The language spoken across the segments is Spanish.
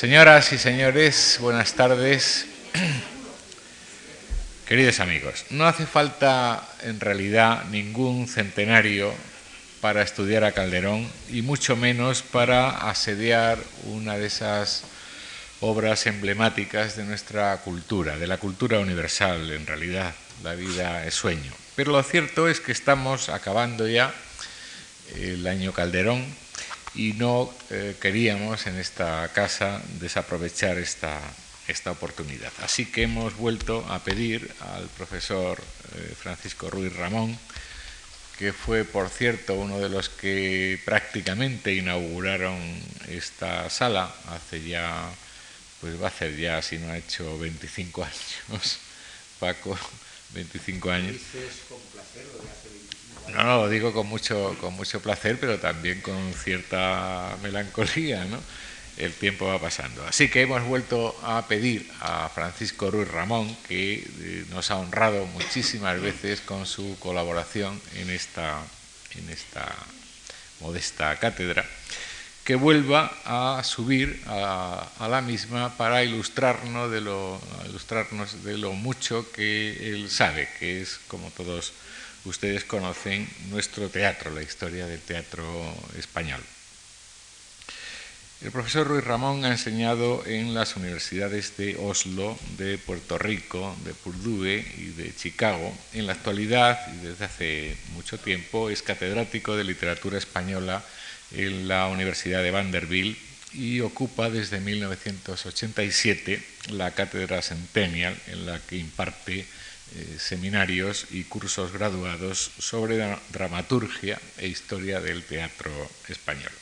Señoras y señores, buenas tardes. Queridos amigos, no hace falta en realidad ningún centenario para estudiar a Calderón y mucho menos para asediar una de esas obras emblemáticas de nuestra cultura, de la cultura universal en realidad. La vida es sueño. Pero lo cierto es que estamos acabando ya el año Calderón y no eh, queríamos en esta casa desaprovechar esta, esta oportunidad. Así que hemos vuelto a pedir al profesor eh, Francisco Ruiz Ramón, que fue, por cierto, uno de los que prácticamente inauguraron esta sala hace ya, pues va a ser ya, si no ha hecho 25 años, Paco, 25 años. No, no, lo digo con mucho, con mucho placer, pero también con cierta melancolía, ¿no? El tiempo va pasando. Así que hemos vuelto a pedir a Francisco Ruiz Ramón, que eh, nos ha honrado muchísimas veces con su colaboración en esta, en esta modesta cátedra, que vuelva a subir a, la misma para ilustrarnos de, lo, ilustrarnos de lo mucho que él sabe, que es, como todos ustedes conocen nuestro teatro, la historia del teatro español. El profesor Ruiz Ramón ha enseñado en las universidades de Oslo, de Puerto Rico, de Purdue y de Chicago. En la actualidad, y desde hace mucho tiempo, es catedrático de literatura española en la Universidad de Vanderbilt y ocupa desde 1987 la cátedra Centennial en la que imparte eh, seminarios y cursos graduados sobre dramaturgia e historia del teatro español.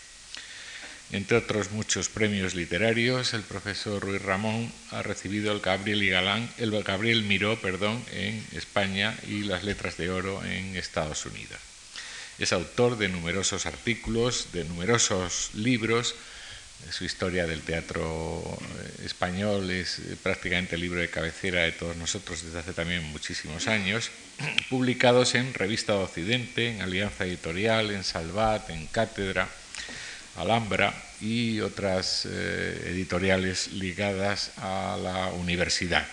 Entre otros muchos premios literarios, el profesor Ruiz Ramón ha recibido el Gabriel, y Galán, el Gabriel Miró perdón, en España y las Letras de Oro en Estados Unidos. Es autor de numerosos artículos, de numerosos libros, su historia del teatro eh, español es eh, prácticamente el libro de cabecera de todos nosotros desde hace también muchísimos años, publicados en Revista de Occidente, en Alianza Editorial, en Salvat, en Cátedra, Alhambra y otras eh, editoriales ligadas a la universidad.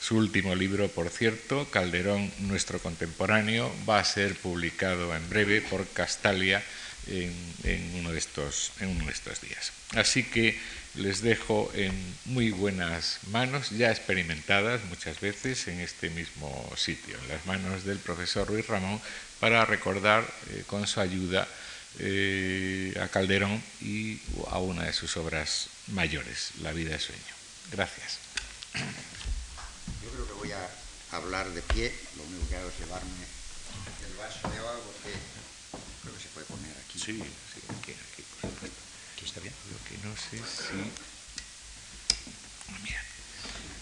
Su último libro, por cierto, Calderón, nuestro contemporáneo, va a ser publicado en breve por Castalia en, uno de estos, en uno de estos días. Así que les dejo en muy buenas manos, ya experimentadas muchas veces en este mismo sitio, en las manos del profesor Ruiz Ramón, para recordar eh, con su ayuda eh, a Calderón y a una de sus obras mayores, La vida de sueño. Gracias. Yo creo que voy a hablar de pie, lo único que hago es llevarme el vaso de agua porque creo que se puede poner aquí. Sí, sí, aquí, aquí, por supuesto. Aquí está bien. Lo que no sé si... Mira.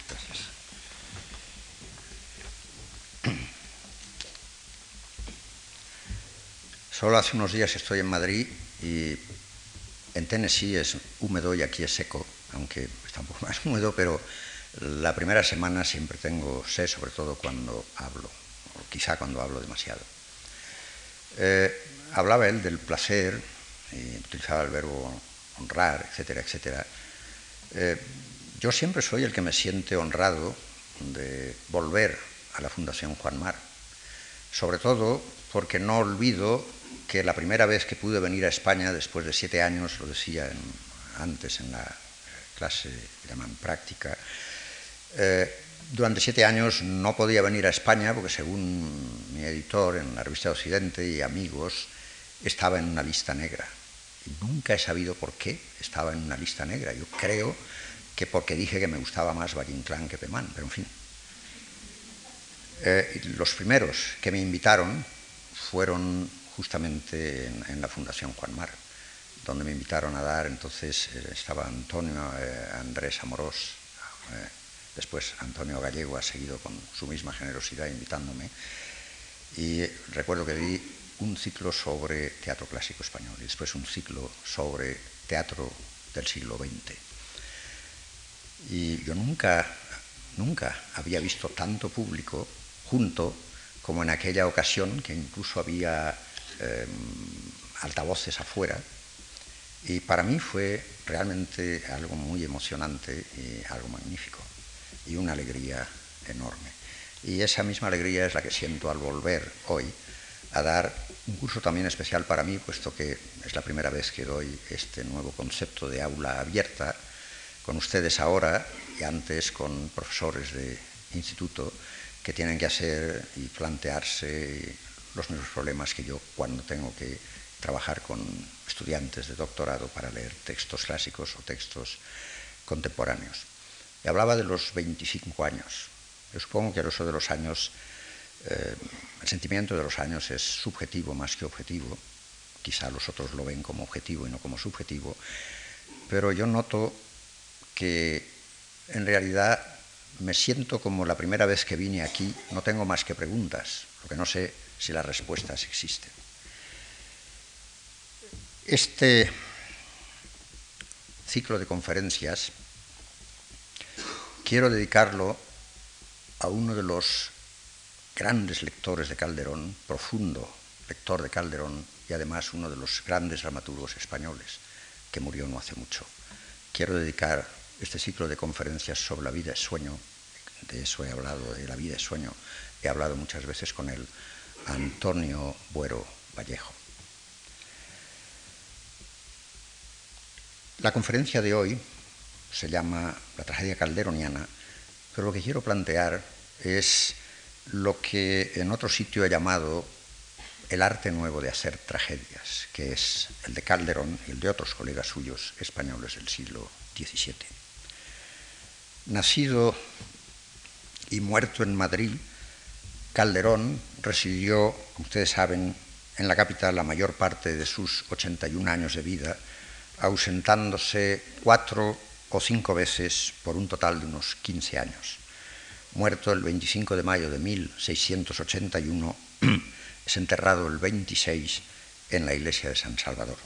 Gracias. Solo hace unos días estoy en Madrid y en Tennessee es húmedo y aquí es seco, aunque está un poco más húmedo, pero la primera semana siempre tengo sed, sobre todo cuando hablo, o quizá cuando hablo demasiado. Eh, hablaba él del placer, y utilizaba el verbo honrar, etcétera, etcétera. Eh, yo siempre soy el que me siente honrado de volver a la Fundación Juan Mar, sobre todo porque no olvido que la primera vez que pude venir a España, después de siete años, lo decía antes en la clase llaman práctica, eh, durante siete años no podía venir a España porque según mi editor en la revista Occidente y amigos, estaba en una lista negra. Nunca he sabido por qué estaba en una lista negra. Yo creo que porque dije que me gustaba más Valle Inclán que Pemán, pero en fin. Eh, los primeros que me invitaron fueron justamente en, la Fundación Juan Mar, donde me invitaron a dar, entonces eh, estaba Antonio eh, Andrés Amorós, después Antonio Gallego ha seguido con su misma generosidad invitándome, y recuerdo que di un ciclo sobre teatro clásico español y después un ciclo sobre teatro del siglo XX. Y yo nunca, nunca había visto tanto público junto como en aquella ocasión, que incluso había em, altavoces afuera, Y para mí fue realmente algo muy emocionante y algo magnífico y una alegría enorme. Y esa misma alegría es la que siento al volver hoy a dar un curso también especial para mí, puesto que es la primera vez que doy este nuevo concepto de aula abierta con ustedes ahora y antes con profesores de instituto que tienen que hacer y plantearse los mismos problemas que yo cuando tengo que trabajar con estudiantes de doctorado para leer textos clásicos o textos contemporáneos. Y hablaba de los 25 años. Yo supongo que eso de los años, eh, el sentimiento de los años es subjetivo más que objetivo. Quizá los otros lo ven como objetivo y no como subjetivo. Pero yo noto que en realidad me siento como la primera vez que vine aquí, no tengo más que preguntas, porque no sé si las respuestas existen. Este ciclo de conferencias quiero dedicarlo a uno de los grandes lectores de Calderón, profundo lector de Calderón y además uno de los grandes dramaturgos españoles, que murió no hace mucho. Quiero dedicar este ciclo de conferencias sobre la vida y sueño, de eso he hablado, de la vida y sueño, he hablado muchas veces con él, Antonio Buero Vallejo. La conferencia de hoy se llama La tragedia calderoniana, pero lo que quiero plantear es lo que en otro sitio he llamado el arte nuevo de hacer tragedias, que es el de Calderón y el de otros colegas suyos españoles del siglo XVII. Nacido y muerto en Madrid, Calderón residió, como ustedes saben, en la capital la mayor parte de sus 81 años de vida, ausentándose cuatro o cinco veces por un total de unos 15 años. Muerto el 25 de mayo de 1681, es enterrado el 26 en la iglesia de San Salvador.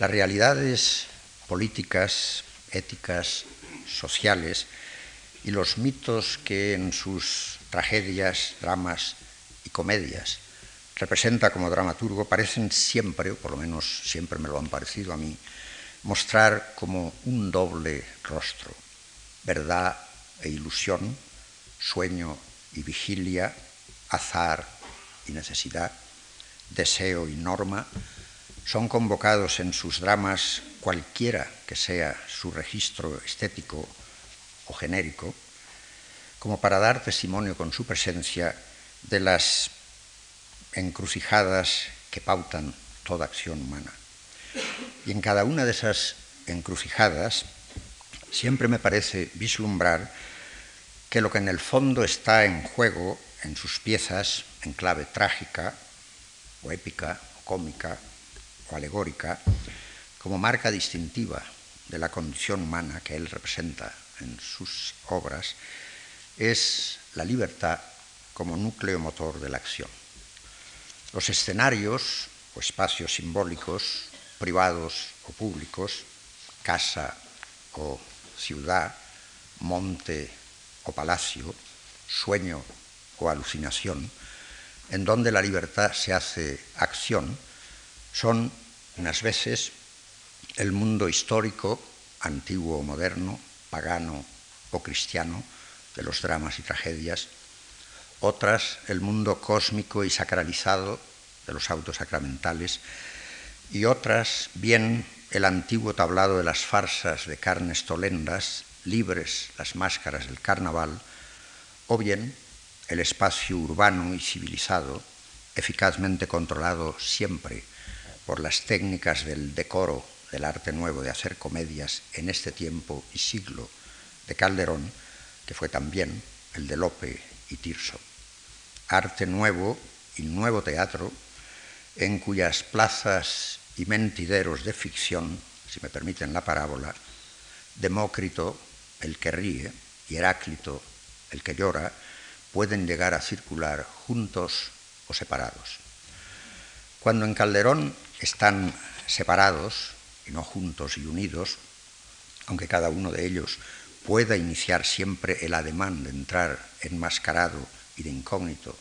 Las realidades políticas, éticas, sociales y los mitos que en sus tragedias, dramas y comedias representa como dramaturgo parecen siempre, o por lo menos siempre me lo han parecido a mí, mostrar como un doble rostro, verdad e ilusión, sueño y vigilia, azar y necesidad, deseo y norma, son convocados en sus dramas cualquiera que sea su registro estético o genérico, como para dar testimonio con su presencia de las encrucijadas que pautan toda acción humana. Y en cada una de esas encrucijadas siempre me parece vislumbrar que lo que en el fondo está en juego en sus piezas, en clave trágica o épica o cómica o alegórica, como marca distintiva de la condición humana que él representa en sus obras, es la libertad como núcleo motor de la acción. Los escenarios o espacios simbólicos, privados o públicos, casa o ciudad, monte o palacio, sueño o alucinación, en donde la libertad se hace acción, son unas veces el mundo histórico, antiguo o moderno, pagano o cristiano, de los dramas y tragedias, otras el mundo cósmico y sacralizado de los autos sacramentales, y otras bien el antiguo tablado de las farsas de carnes tolendas, libres las máscaras del carnaval, o bien el espacio urbano y civilizado, eficazmente controlado siempre por las técnicas del decoro del arte nuevo de hacer comedias en este tiempo y siglo de Calderón, que fue también el de Lope y Tirso. Arte nuevo y nuevo teatro en cuyas plazas y mentideros de ficción, si me permiten la parábola, Demócrito, el que ríe, y Heráclito, el que llora, pueden llegar a circular juntos o separados. Cuando en Calderón están separados, y no juntos y unidos, aunque cada uno de ellos pueda iniciar siempre el ademán de entrar enmascarado y de incógnito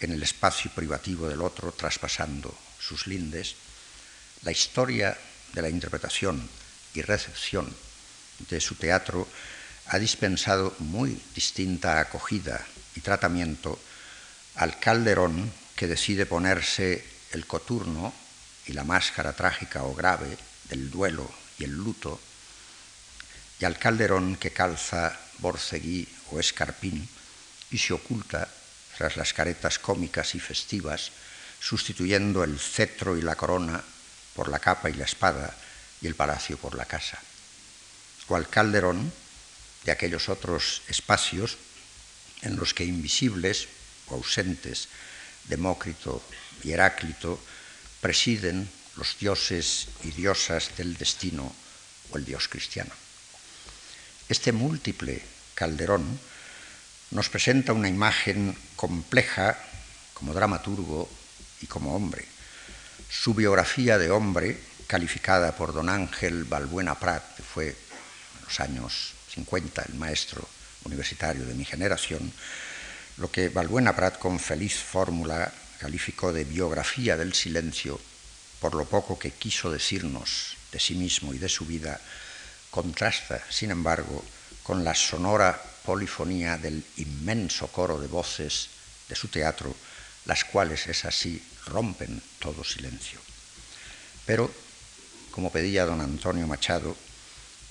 en el espacio privativo del otro, traspasando sus lindes, la historia de la interpretación y recepción de su teatro ha dispensado muy distinta acogida y tratamiento al Calderón que decide ponerse el coturno y la máscara trágica o grave del duelo y el luto, y al Calderón que calza borceguí o escarpín y se oculta tras las caretas cómicas y festivas, sustituyendo el cetro y la corona por la capa y la espada y el palacio por la casa. O al Calderón de aquellos otros espacios en los que invisibles o ausentes Demócrito y Heráclito presiden los dioses y diosas del destino o el dios cristiano. Este múltiple Calderón nos presenta una imagen compleja como dramaturgo y como hombre. Su biografía de hombre, calificada por don Ángel Balbuena Prat, que fue en los años 50 el maestro universitario de mi generación, lo que Balbuena Prat con feliz fórmula calificó de biografía del silencio, por lo poco que quiso decirnos de sí mismo y de su vida, contrasta, sin embargo, con la sonora polifonía del inmenso coro de voces de su teatro, las cuales es así rompen todo silencio. Pero, como pedía don Antonio Machado,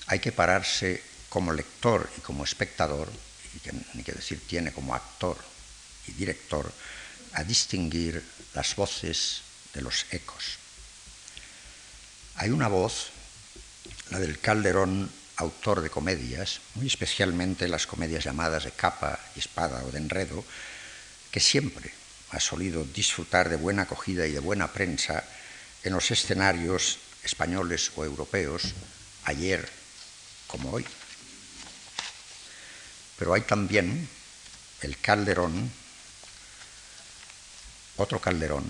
hay que pararse como lector y como espectador, y que ni que decir tiene como actor y director, a distinguir las voces de los ecos. Hay una voz, la del Calderón, autor de comedias, muy especialmente las comedias llamadas de capa espada o de enredo, que siempre ha solido disfrutar de buena acogida y de buena prensa en los escenarios españoles o europeos, ayer como hoy. Pero hay también el Calderón, otro Calderón,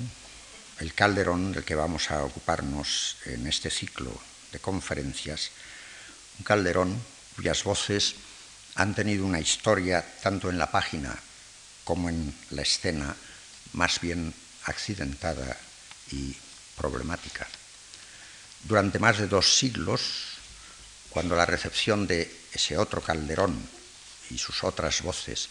el Calderón del que vamos a ocuparnos en este ciclo de conferencias, un Calderón cuyas voces han tenido una historia tanto en la página como en la escena más bien accidentada y problemática. Durante más de dos siglos, cuando la recepción de ese otro Calderón y sus otras voces,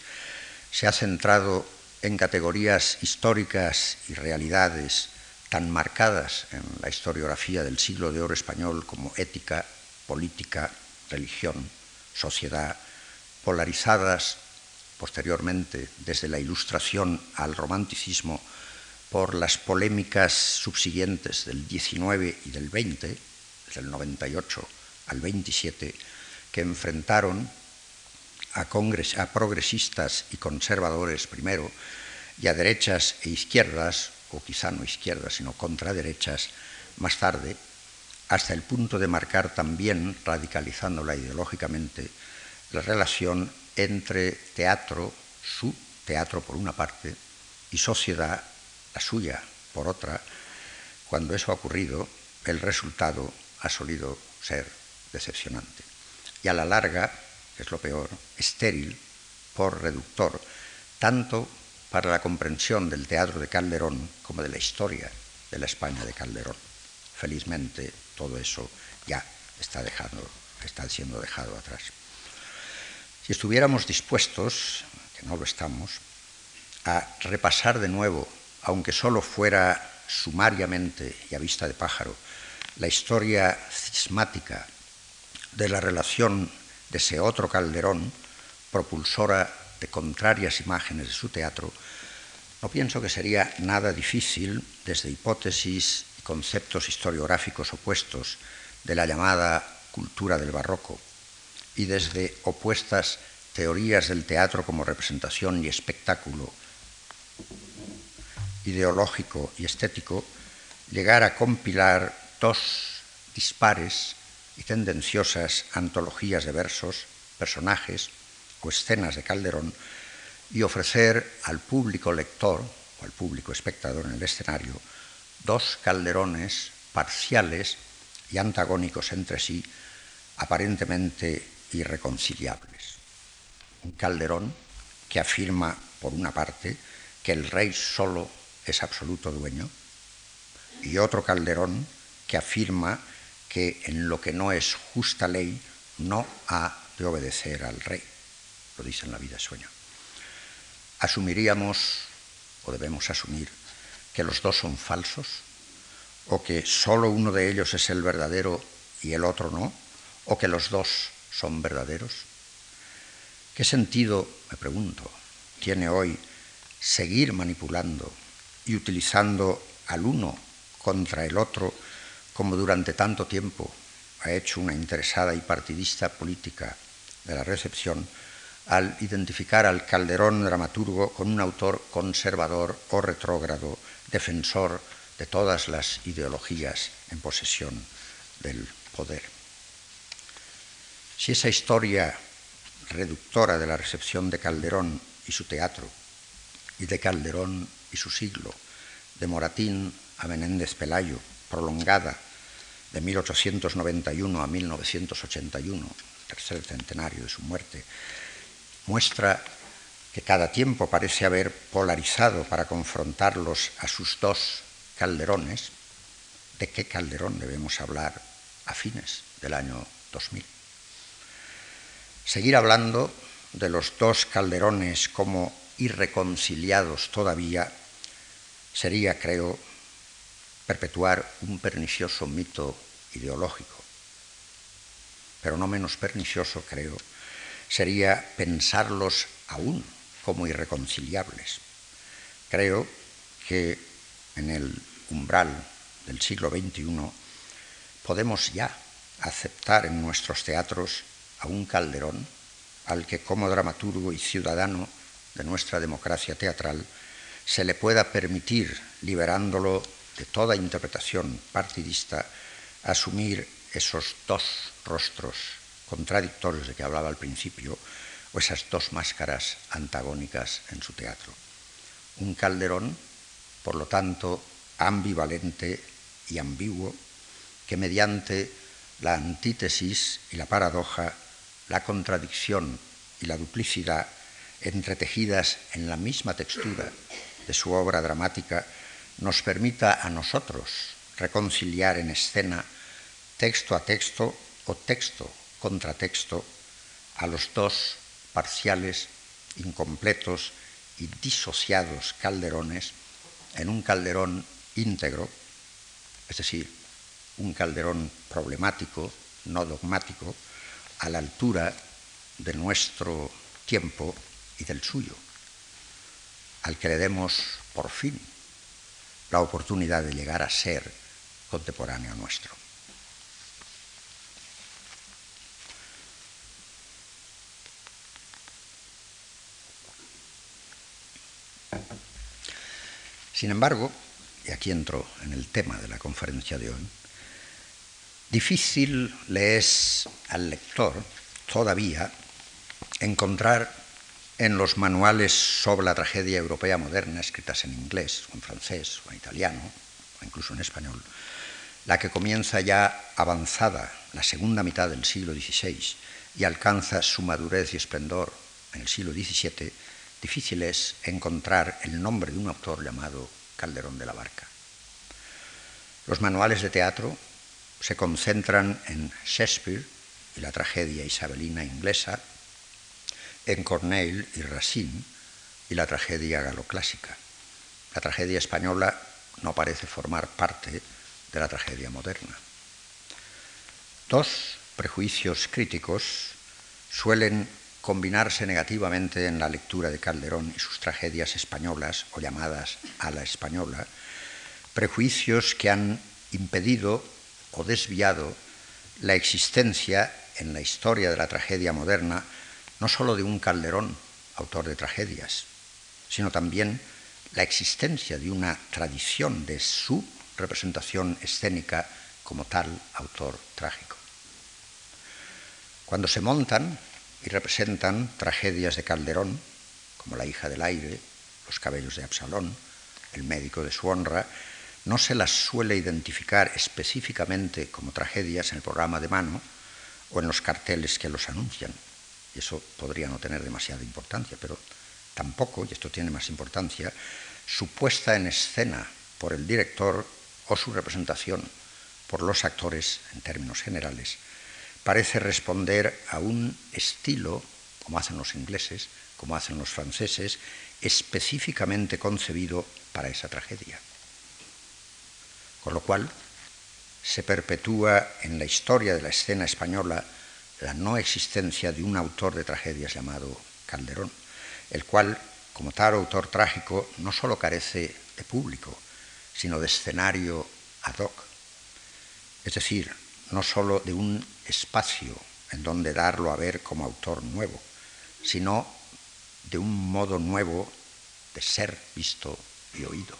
se ha centrado en categorías históricas y realidades tan marcadas en la historiografía del siglo de oro español como ética, política, religión, sociedad, polarizadas posteriormente desde la Ilustración al Romanticismo por las polémicas subsiguientes del 19 y del 20, desde el 98 al 27, que enfrentaron a, a progresistas y conservadores primero, y a derechas e izquierdas, o quizá no izquierdas, sino contraderechas, más tarde, hasta el punto de marcar también, radicalizándola ideológicamente, la relación entre teatro, su teatro por una parte, y sociedad, la suya por otra. Cuando eso ha ocurrido, el resultado ha solido ser decepcionante. Y a la larga, es lo peor, estéril por reductor, tanto para la comprensión del teatro de Calderón como de la historia de la España de Calderón. Felizmente todo eso ya está, dejando, está siendo dejado atrás. Si estuviéramos dispuestos, que no lo estamos, a repasar de nuevo, aunque solo fuera sumariamente y a vista de pájaro, la historia cismática de la relación de otro Calderón, propulsora de contrarias imágenes de su teatro, no pienso que sería nada difícil, desde hipótesis y conceptos historiográficos opuestos de la llamada cultura del barroco y desde opuestas teorías del teatro como representación y espectáculo ideológico y estético, llegar a compilar dos dispares y tendenciosas antologías de versos, personajes o escenas de Calderón y ofrecer al público lector o al público espectador en el escenario dos calderones parciales y antagónicos entre sí, aparentemente irreconciliables. Un calderón que afirma, por una parte, que el rey solo es absoluto dueño, y otro calderón que afirma que en lo que no es justa ley no ha de obedecer al rey. Lo dice en la vida sueño. Asumiríamos, o debemos asumir, que los dos son falsos, o que solo uno de ellos es el verdadero y el otro no, o que los dos son verdaderos. ¿Qué sentido, me pregunto, tiene hoy seguir manipulando y utilizando al uno contra el otro como durante tanto tiempo ha hecho una interesada y partidista política de la recepción al identificar al Calderón dramaturgo con un autor conservador o retrógrado, defensor de todas las ideologías en posesión del poder. Si esa historia reductora de la recepción de Calderón y su teatro, y de Calderón y su siglo, de Moratín a Menéndez Pelayo, prolongada de 1891 a 1981, tercer centenario de su muerte, muestra que cada tiempo parece haber polarizado para confrontarlos a sus dos calderones. ¿De qué calderón debemos hablar a fines del año 2000? Seguir hablando de los dos calderones como irreconciliados todavía sería, creo, perpetuar un pernicioso mito ideológico. Pero no menos pernicioso, creo, sería pensarlos aún como irreconciliables. Creo que en el umbral del siglo XXI podemos ya aceptar en nuestros teatros a un Calderón al que como dramaturgo y ciudadano de nuestra democracia teatral se le pueda permitir, liberándolo de toda interpretación partidista, asumir esos dos rostros contradictorios de que hablaba al principio, o esas dos máscaras antagónicas en su teatro. Un Calderón, por lo tanto, ambivalente y ambiguo, que mediante la antítesis y la paradoja, la contradicción y la duplicidad, entretejidas en la misma textura de su obra dramática, nos permita a nosotros reconciliar en escena texto a texto o texto contra texto a los dos parciales, incompletos y disociados calderones en un calderón íntegro, es decir, un calderón problemático, no dogmático, a la altura de nuestro tiempo y del suyo, al que le demos por fin la oportunidad de llegar a ser contemporáneo nuestro. Sin embargo, y aquí entro en el tema de la conferencia de hoy, difícil le es al lector todavía encontrar en los manuales sobre la tragedia europea moderna, escritas en inglés, o en francés, o en italiano, o incluso en español, la que comienza ya avanzada la segunda mitad del siglo XVI y alcanza su madurez y esplendor en el siglo XVII, difícil es encontrar el nombre de un autor llamado Calderón de la Barca. Los manuales de teatro se concentran en Shakespeare y la tragedia isabelina inglesa, en Corneille y Racine y la tragedia galoclásica. La tragedia española no parece formar parte de la tragedia moderna. Dos prejuicios críticos suelen combinarse negativamente en la lectura de Calderón y sus tragedias españolas o llamadas a la española, prejuicios que han impedido o desviado la existencia en la historia de la tragedia moderna no sólo de un Calderón, autor de tragedias, sino también la existencia de una tradición de su representación escénica como tal autor trágico. Cuando se montan y representan tragedias de Calderón, como La hija del aire, Los cabellos de Absalón, El médico de su honra, no se las suele identificar específicamente como tragedias en el programa de mano o en los carteles que los anuncian, y eso podría no tener demasiada importancia, pero tampoco, y esto tiene más importancia, su puesta en escena por el director o su representación por los actores en términos generales, parece responder a un estilo, como hacen los ingleses, como hacen los franceses, específicamente concebido para esa tragedia. Con lo cual, se perpetúa en la historia de la escena española la no existencia de un autor de tragedias llamado Calderón, el cual, como tal autor trágico, no solo carece de público, sino de escenario ad hoc, es decir, no solo de un espacio en donde darlo a ver como autor nuevo, sino de un modo nuevo de ser visto y oído.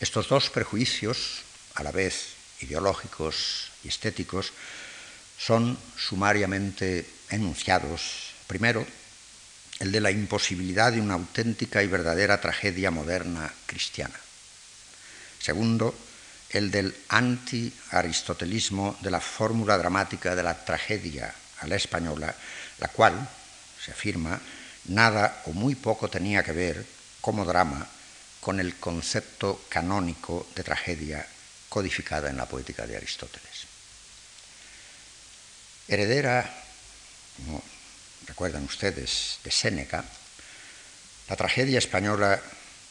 Estos dos prejuicios, a la vez ideológicos y estéticos, son sumariamente enunciados. Primero, el de la imposibilidad de una auténtica y verdadera tragedia moderna cristiana. Segundo, el del anti-aristotelismo de la fórmula dramática de la tragedia a la española, la cual, se afirma, nada o muy poco tenía que ver como drama con el concepto canónico de tragedia codificada en la poética de Aristóteles. Heredera, como recuerdan ustedes, de Séneca, la tragedia española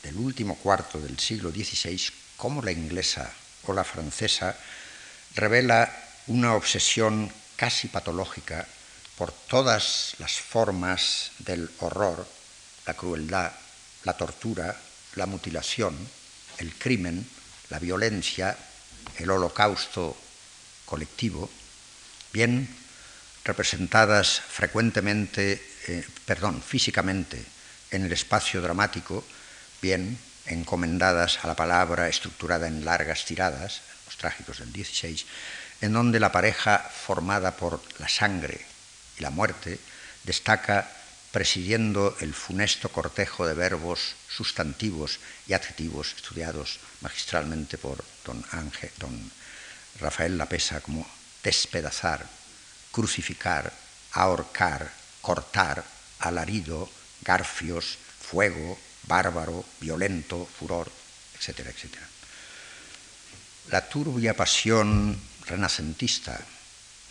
del último cuarto del siglo XVI, como la inglesa la francesa, revela una obsesión casi patológica por todas las formas del horror, la crueldad, la tortura, la mutilación, el crimen, la violencia, el holocausto colectivo, bien representadas frecuentemente, eh, perdón, físicamente en el espacio dramático, bien encomendadas a la palabra estructurada en largas tiradas, los trágicos del 16, en donde la pareja formada por la sangre y la muerte destaca presidiendo el funesto cortejo de verbos sustantivos y adjetivos estudiados magistralmente por don, Ángel, don Rafael Lapesa como despedazar, crucificar, ahorcar, cortar, alarido, garfios, fuego, bárbaro, violento, furor, etcétera, etcétera. La turbia pasión renacentista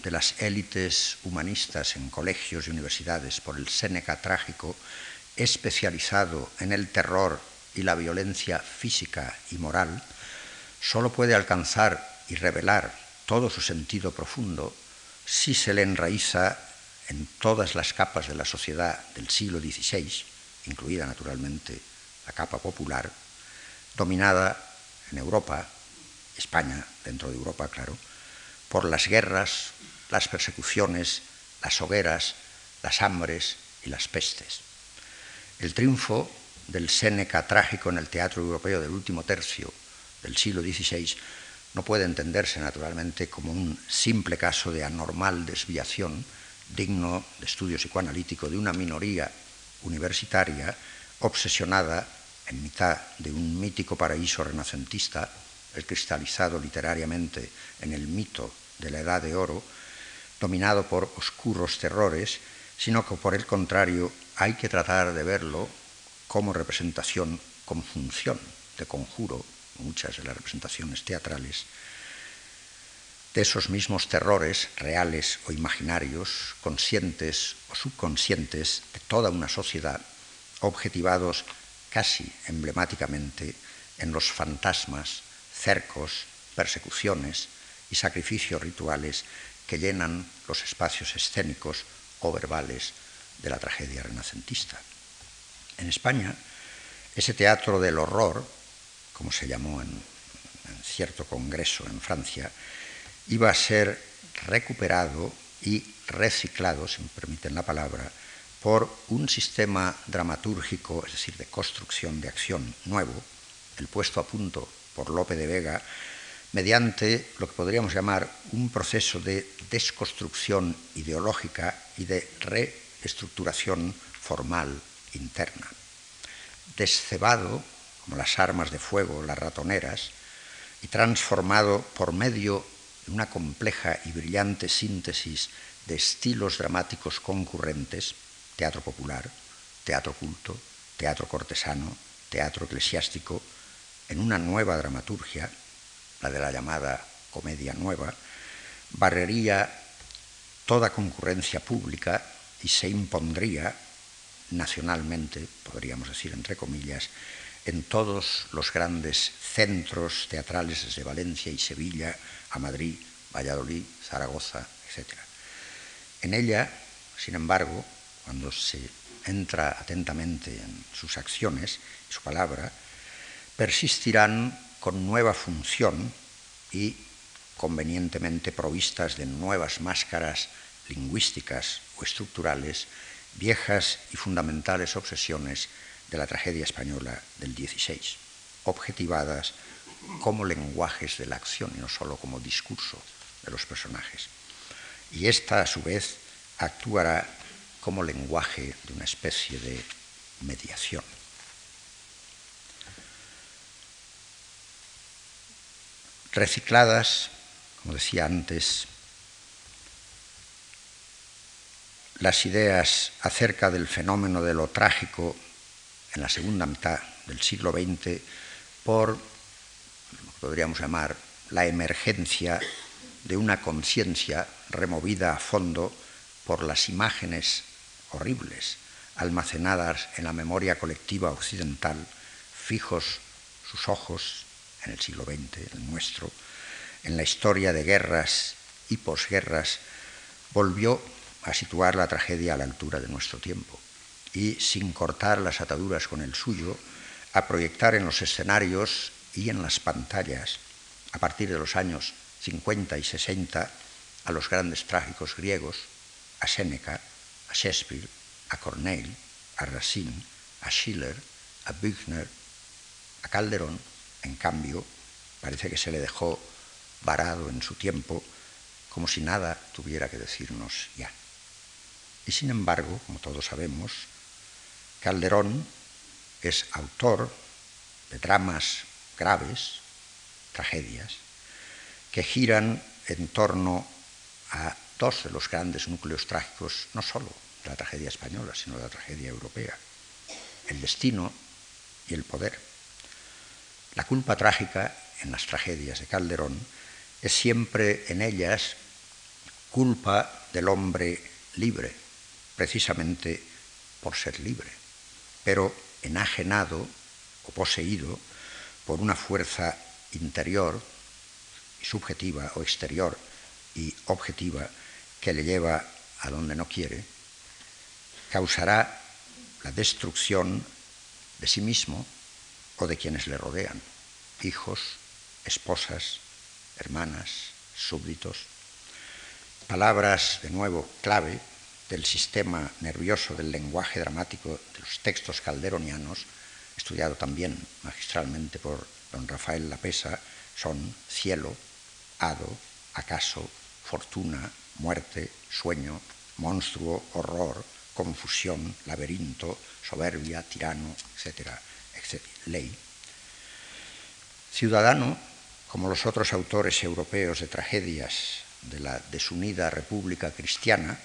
de las élites humanistas en colegios y universidades por el Séneca trágico, especializado en el terror y la violencia física y moral, solo puede alcanzar y revelar todo su sentido profundo si se le enraiza en todas las capas de la sociedad del siglo XVI, incluida naturalmente la capa popular, dominada en Europa, España, dentro de Europa, claro, por las guerras, las persecuciones, las hogueras, las hambres y las pestes. El triunfo del Séneca trágico en el teatro europeo del último tercio del siglo XVI no puede entenderse naturalmente como un simple caso de anormal desviación digno de estudio psicoanalítico de una minoría universitaria obsesionada en mitad de un mítico paraíso renacentista, el cristalizado literariamente en el mito de la Edad de Oro, dominado por oscuros terrores, sino que por el contrario hay que tratar de verlo como representación, como función de conjuro, muchas de las representaciones teatrales, de esos mismos terrores reales o imaginarios, conscientes o subconscientes de toda una sociedad, objetivados casi emblemáticamente en los fantasmas, cercos, persecuciones y sacrificios rituales que llenan los espacios escénicos o verbales de la tragedia renacentista. En España, ese teatro del horror, como se llamó en, cierto congreso en Francia, iba a ser recuperado y reciclado, si me permiten la palabra, por un sistema dramatúrgico, es decir, de construcción de acción nuevo, el puesto a punto por Lope de Vega, mediante lo que podríamos llamar un proceso de desconstrucción ideológica y de reestructuración formal interna. Descebado, como las armas de fuego, las ratoneras, y transformado por medio de una compleja y brillante síntesis de estilos dramáticos concurrentes, teatro popular, teatro culto, teatro cortesano, teatro eclesiástico, en una nueva dramaturgia, la de la llamada comedia nueva, barrería toda concurrencia pública y se impondría nacionalmente, podríamos decir entre comillas, en todos los grandes centros teatrales desde Valencia y Sevilla a Madrid, Valladolid, Zaragoza, etc. En ella, sin embargo, cuando se entra atentamente en sus acciones y su palabra, persistirán con nueva función y convenientemente provistas de nuevas máscaras lingüísticas o estructurales, viejas y fundamentales obsesiones de la tragedia española del XVI, objetivadas como lenguajes de la acción y no solo como discurso de los personajes. Y esta, a su vez, actuará como lenguaje de una especie de mediación. Recicladas, como decía antes, las ideas acerca del fenómeno de lo trágico en la segunda mitad del siglo XX por, lo que podríamos llamar, la emergencia de una conciencia removida a fondo por las imágenes horribles almacenadas en la memoria colectiva occidental, fijos sus ojos en el siglo XX, el nuestro, en la historia de guerras y posguerras, volvió a situar la tragedia a la altura de nuestro tiempo y, sin cortar las ataduras con el suyo, a proyectar en los escenarios y en las pantallas, a partir de los años 50 y 60, a los grandes trágicos griegos, a Séneca, a Shakespeare, a Corneille, a Racine, a Schiller, a Büchner, a Calderón, en cambio, parece que se le dejó varado en su tiempo, como si nada tuviera que decirnos ya. Y sin embargo, como todos sabemos, Calderón es autor de dramas graves, tragedias, que giran en torno a dos de los grandes núcleos trágicos, no solo de la tragedia española, sino de la tragedia europea, el destino y el poder. La culpa trágica en las tragedias de Calderón es siempre en ellas culpa del hombre libre, precisamente por ser libre, pero enajenado o poseído por una fuerza interior subjetiva o exterior y objetiva que le lleva a donde no quiere, causará la destrucción de sí mismo o de quienes le rodean, hijos, esposas, hermanas, súbditos. Palabras, de nuevo, clave del sistema nervioso del lenguaje dramático de los textos calderonianos, estudiado también magistralmente por don Rafael Lapesa, son cielo, hado, acaso, fortuna, muerte, sueño, monstruo, horror, confusión, laberinto, soberbia, tirano, etcétera, etcétera, ley. Ciudadano, como los otros autores europeos de tragedias de la desunida República Cristiana,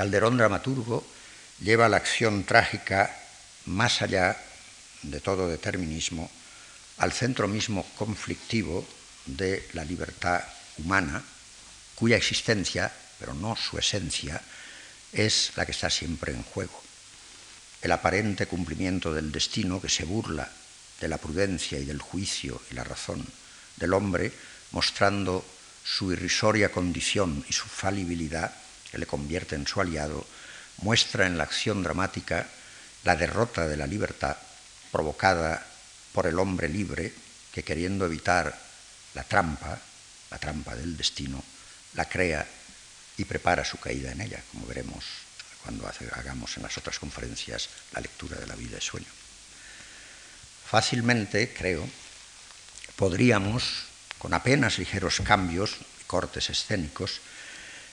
Calderón dramaturgo lleva la acción trágica más allá de todo determinismo al centro mismo conflictivo de la libertad humana, cuya existencia, pero no su esencia, es la que está siempre en juego. El aparente cumplimiento del destino que se burla de la prudencia y del juicio y la razón del hombre, mostrando su irrisoria condición y su falibilidad, que le convierte en su aliado, muestra en la acción dramática la derrota de la libertad provocada por el hombre libre que queriendo evitar la trampa, la trampa del destino, la crea y prepara su caída en ella, como veremos cuando hagamos en las otras conferencias la lectura de la vida y sueño. Fácilmente, creo, podríamos, con apenas ligeros cambios y cortes escénicos,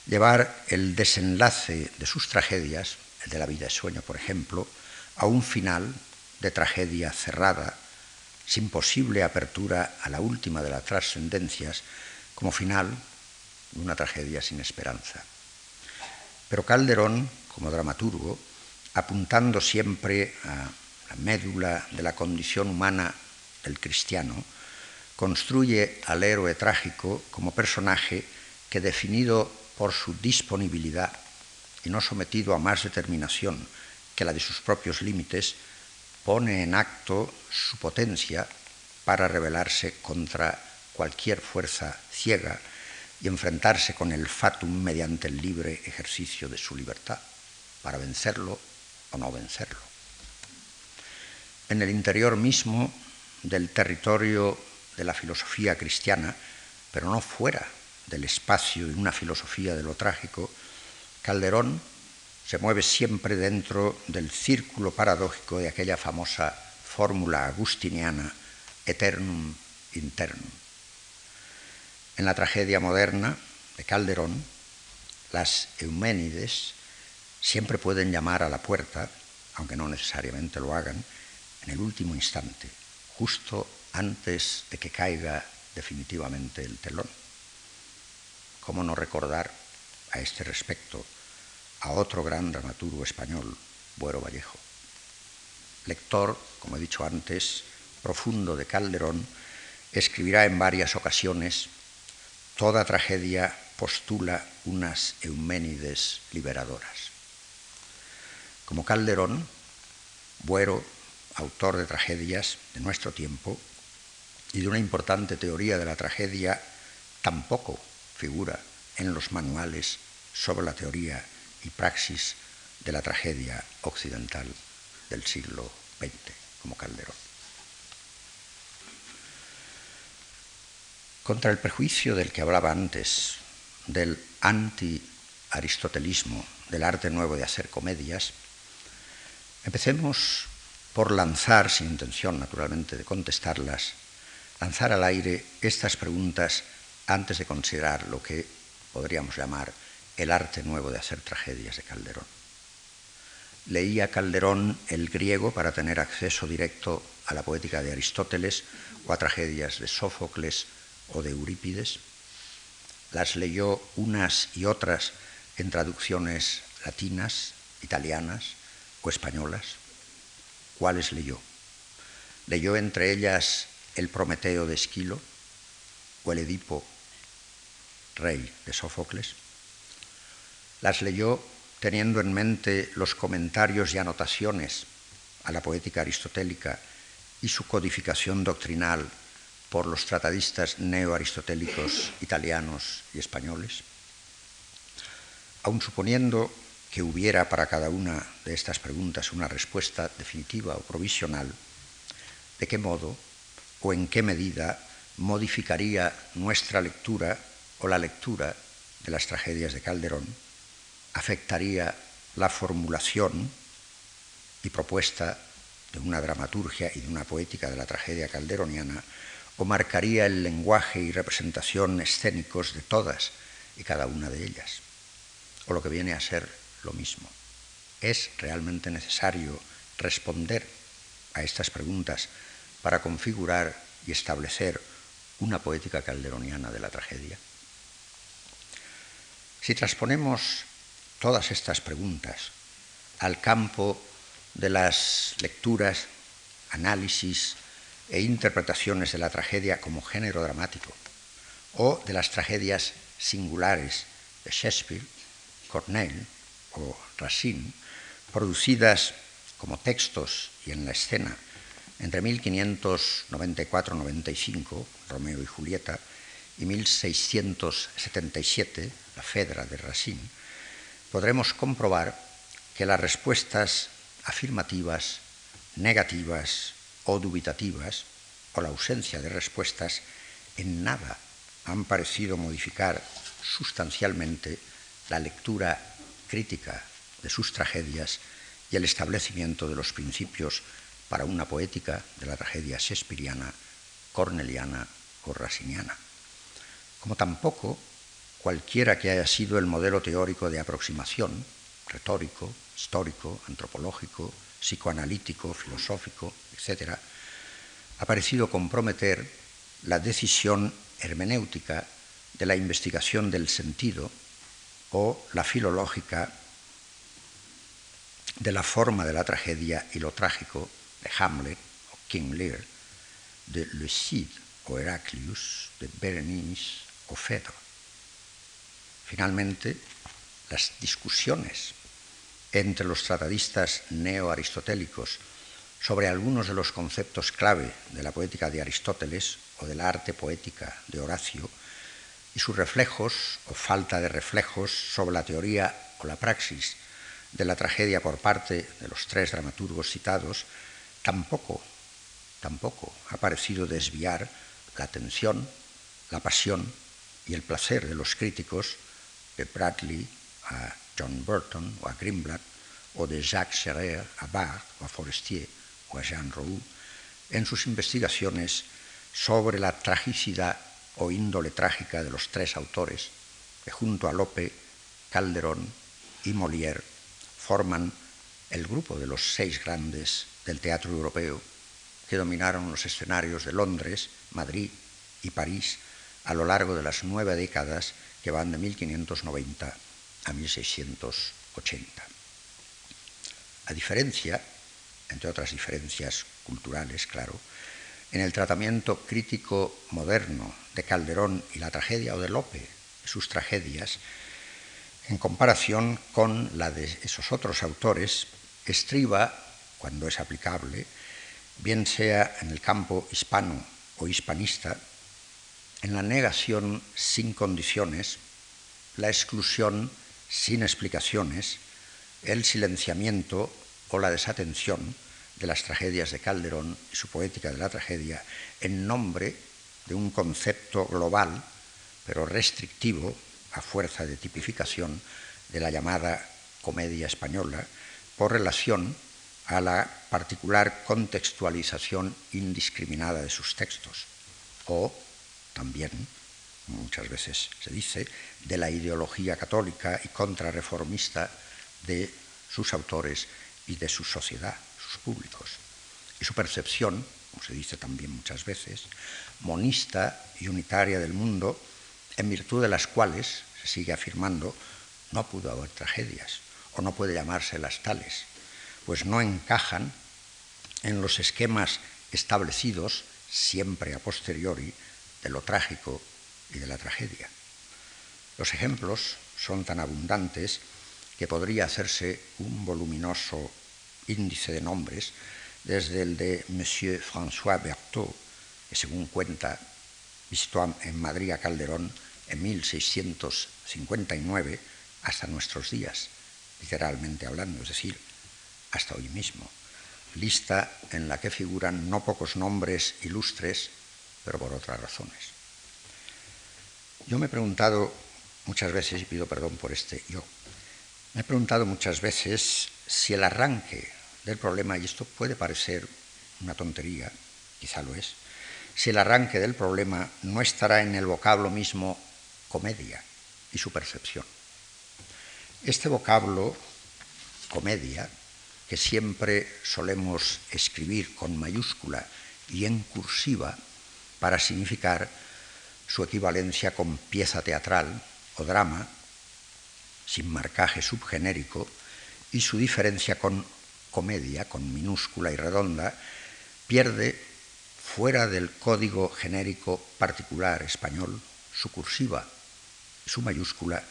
llevar el desenlace de sus tragedias, el de la vida y sueño, por ejemplo, a un final de tragedia cerrada, sin posible apertura a la última de las trascendencias, como final de una tragedia sin esperanza. Pero Calderón, como dramaturgo, apuntando siempre a la médula de la condición humana del cristiano, construye al héroe trágico como personaje que definido por su disponibilidad y no sometido a más determinación que la de sus propios límites, pone en acto su potencia para rebelarse contra cualquier fuerza ciega y enfrentarse con el fatum mediante el libre ejercicio de su libertad, para vencerlo o no vencerlo. En el interior mismo del territorio de la filosofía cristiana, pero no fuera del espacio de una filosofía de lo trágico, Calderón se mueve siempre dentro del círculo paradójico de aquella famosa fórmula agustiniana eternum internum. En la tragedia moderna de Calderón, las Euménides siempre pueden llamar a la puerta, aunque no necesariamente lo hagan, en el último instante, justo antes de que caiga definitivamente el telón. ¿Cómo no recordar a este respecto a otro gran dramaturgo español, Buero Vallejo? Lector, como he dicho antes, profundo de Calderón, escribirá en varias ocasiones, toda tragedia postula unas Euménides liberadoras. Como Calderón, Buero, autor de tragedias de nuestro tiempo y de una importante teoría de la tragedia, tampoco figura en los manuales sobre la teoría y praxis de la tragedia occidental del siglo XX, como Calderón. Contra el prejuicio del que hablaba antes, del anti-aristotelismo, del arte nuevo de hacer comedias, empecemos por lanzar, sin intención naturalmente de contestarlas, lanzar al aire estas preguntas antes de considerar lo que podríamos llamar el arte nuevo de hacer tragedias de Calderón. Leía Calderón el griego para tener acceso directo a la poética de Aristóteles o a tragedias de Sófocles o de Eurípides. Las leyó unas y otras en traducciones latinas, italianas o españolas. ¿Cuáles leyó? Leyó entre ellas el Prometeo de Esquilo o el Edipo rey de Sófocles. Las leyó teniendo en mente los comentarios y anotaciones a la poética aristotélica y su codificación doctrinal por los tratadistas neoaristotélicos italianos y españoles. Aun suponiendo que hubiera para cada una de estas preguntas una respuesta definitiva o provisional, ¿de qué modo o en qué medida modificaría nuestra lectura o la lectura de las tragedias de Calderón afectaría la formulación y propuesta de una dramaturgia y de una poética de la tragedia calderoniana o marcaría el lenguaje y representación escénicos de todas y cada una de ellas, o lo que viene a ser lo mismo. ¿Es realmente necesario responder a estas preguntas para configurar y establecer una poética calderoniana de la tragedia? Si transponemos todas estas preguntas al campo de las lecturas, análisis e interpretaciones de la tragedia como género dramático, o de las tragedias singulares de Shakespeare, Corneille o Racine, producidas como textos y en la escena entre 1594-95, Romeo y Julieta, y 1677, la Fedra de Racine, podremos comprobar que las respuestas afirmativas, negativas o dubitativas, o la ausencia de respuestas, en nada han parecido modificar sustancialmente la lectura crítica de sus tragedias y el establecimiento de los principios para una poética de la tragedia shakespeariana, corneliana o raciniana como tampoco cualquiera que haya sido el modelo teórico de aproximación, retórico, histórico, antropológico, psicoanalítico, filosófico, etc., ha parecido comprometer la decisión hermenéutica de la investigación del sentido o la filológica de la forma de la tragedia y lo trágico de Hamlet o King Lear, de Le Cid o Heraclius, de Berenice o Fedro. Finalmente, las discusiones entre los tratadistas neo-aristotélicos sobre algunos de los conceptos clave de la poética de Aristóteles o de la arte poética de Horacio y sus reflejos o falta de reflejos sobre la teoría o la praxis de la tragedia por parte de los tres dramaturgos citados, tampoco, tampoco ha parecido desviar la atención, la pasión y el placer de los críticos de Bradley a John Burton o a Grimblatt o de Jacques Serrer a Barthes o a Forestier o a Jean Roux en sus investigaciones sobre la tragicidad o índole trágica de los tres autores que junto a Lope, Calderón y Molière forman el grupo de los seis grandes del teatro europeo que dominaron los escenarios de Londres, Madrid y París a lo largo de las nueve décadas que van de 1590 a 1680. A diferencia, entre otras diferencias culturales, claro, en el tratamiento crítico moderno de Calderón y la tragedia o de Lope, sus tragedias, en comparación con la de esos otros autores, estriba, cuando es aplicable, bien sea en el campo hispano o hispanista, en la negación sin condiciones, la exclusión sin explicaciones, el silenciamiento o la desatención de las tragedias de Calderón y su poética de la tragedia en nombre de un concepto global, pero restrictivo, a fuerza de tipificación, de la llamada comedia española, por relación a la particular contextualización indiscriminada de sus textos, o también, muchas veces se dice, de la ideología católica y contrarreformista de sus autores y de su sociedad, sus públicos, y su percepción, como se dice también muchas veces, monista y unitaria del mundo, en virtud de las cuales, se sigue afirmando, no pudo haber tragedias, o no puede llamárselas tales, pues no encajan en los esquemas establecidos, siempre a posteriori, de lo trágico y de la tragedia. Los ejemplos son tan abundantes que podría hacerse un voluminoso índice de nombres, desde el de Monsieur François Berthaud, que según cuenta visitó en Madrid a Calderón en 1659, hasta nuestros días, literalmente hablando, es decir, hasta hoy mismo. Lista en la que figuran no pocos nombres ilustres, pero por otras razones. Yo me he preguntado muchas veces, y pido perdón por este yo, me he preguntado muchas veces si el arranque del problema, y esto puede parecer una tontería, quizá lo es, si el arranque del problema no estará en el vocablo mismo comedia y su percepción. Este vocablo, comedia, que siempre solemos escribir con mayúscula y en cursiva para significar su equivalencia con pieza teatral o drama, sin marcaje subgenérico, y su diferencia con comedia, con minúscula y redonda, pierde fuera del código genérico particular español su cursiva, su mayúscula,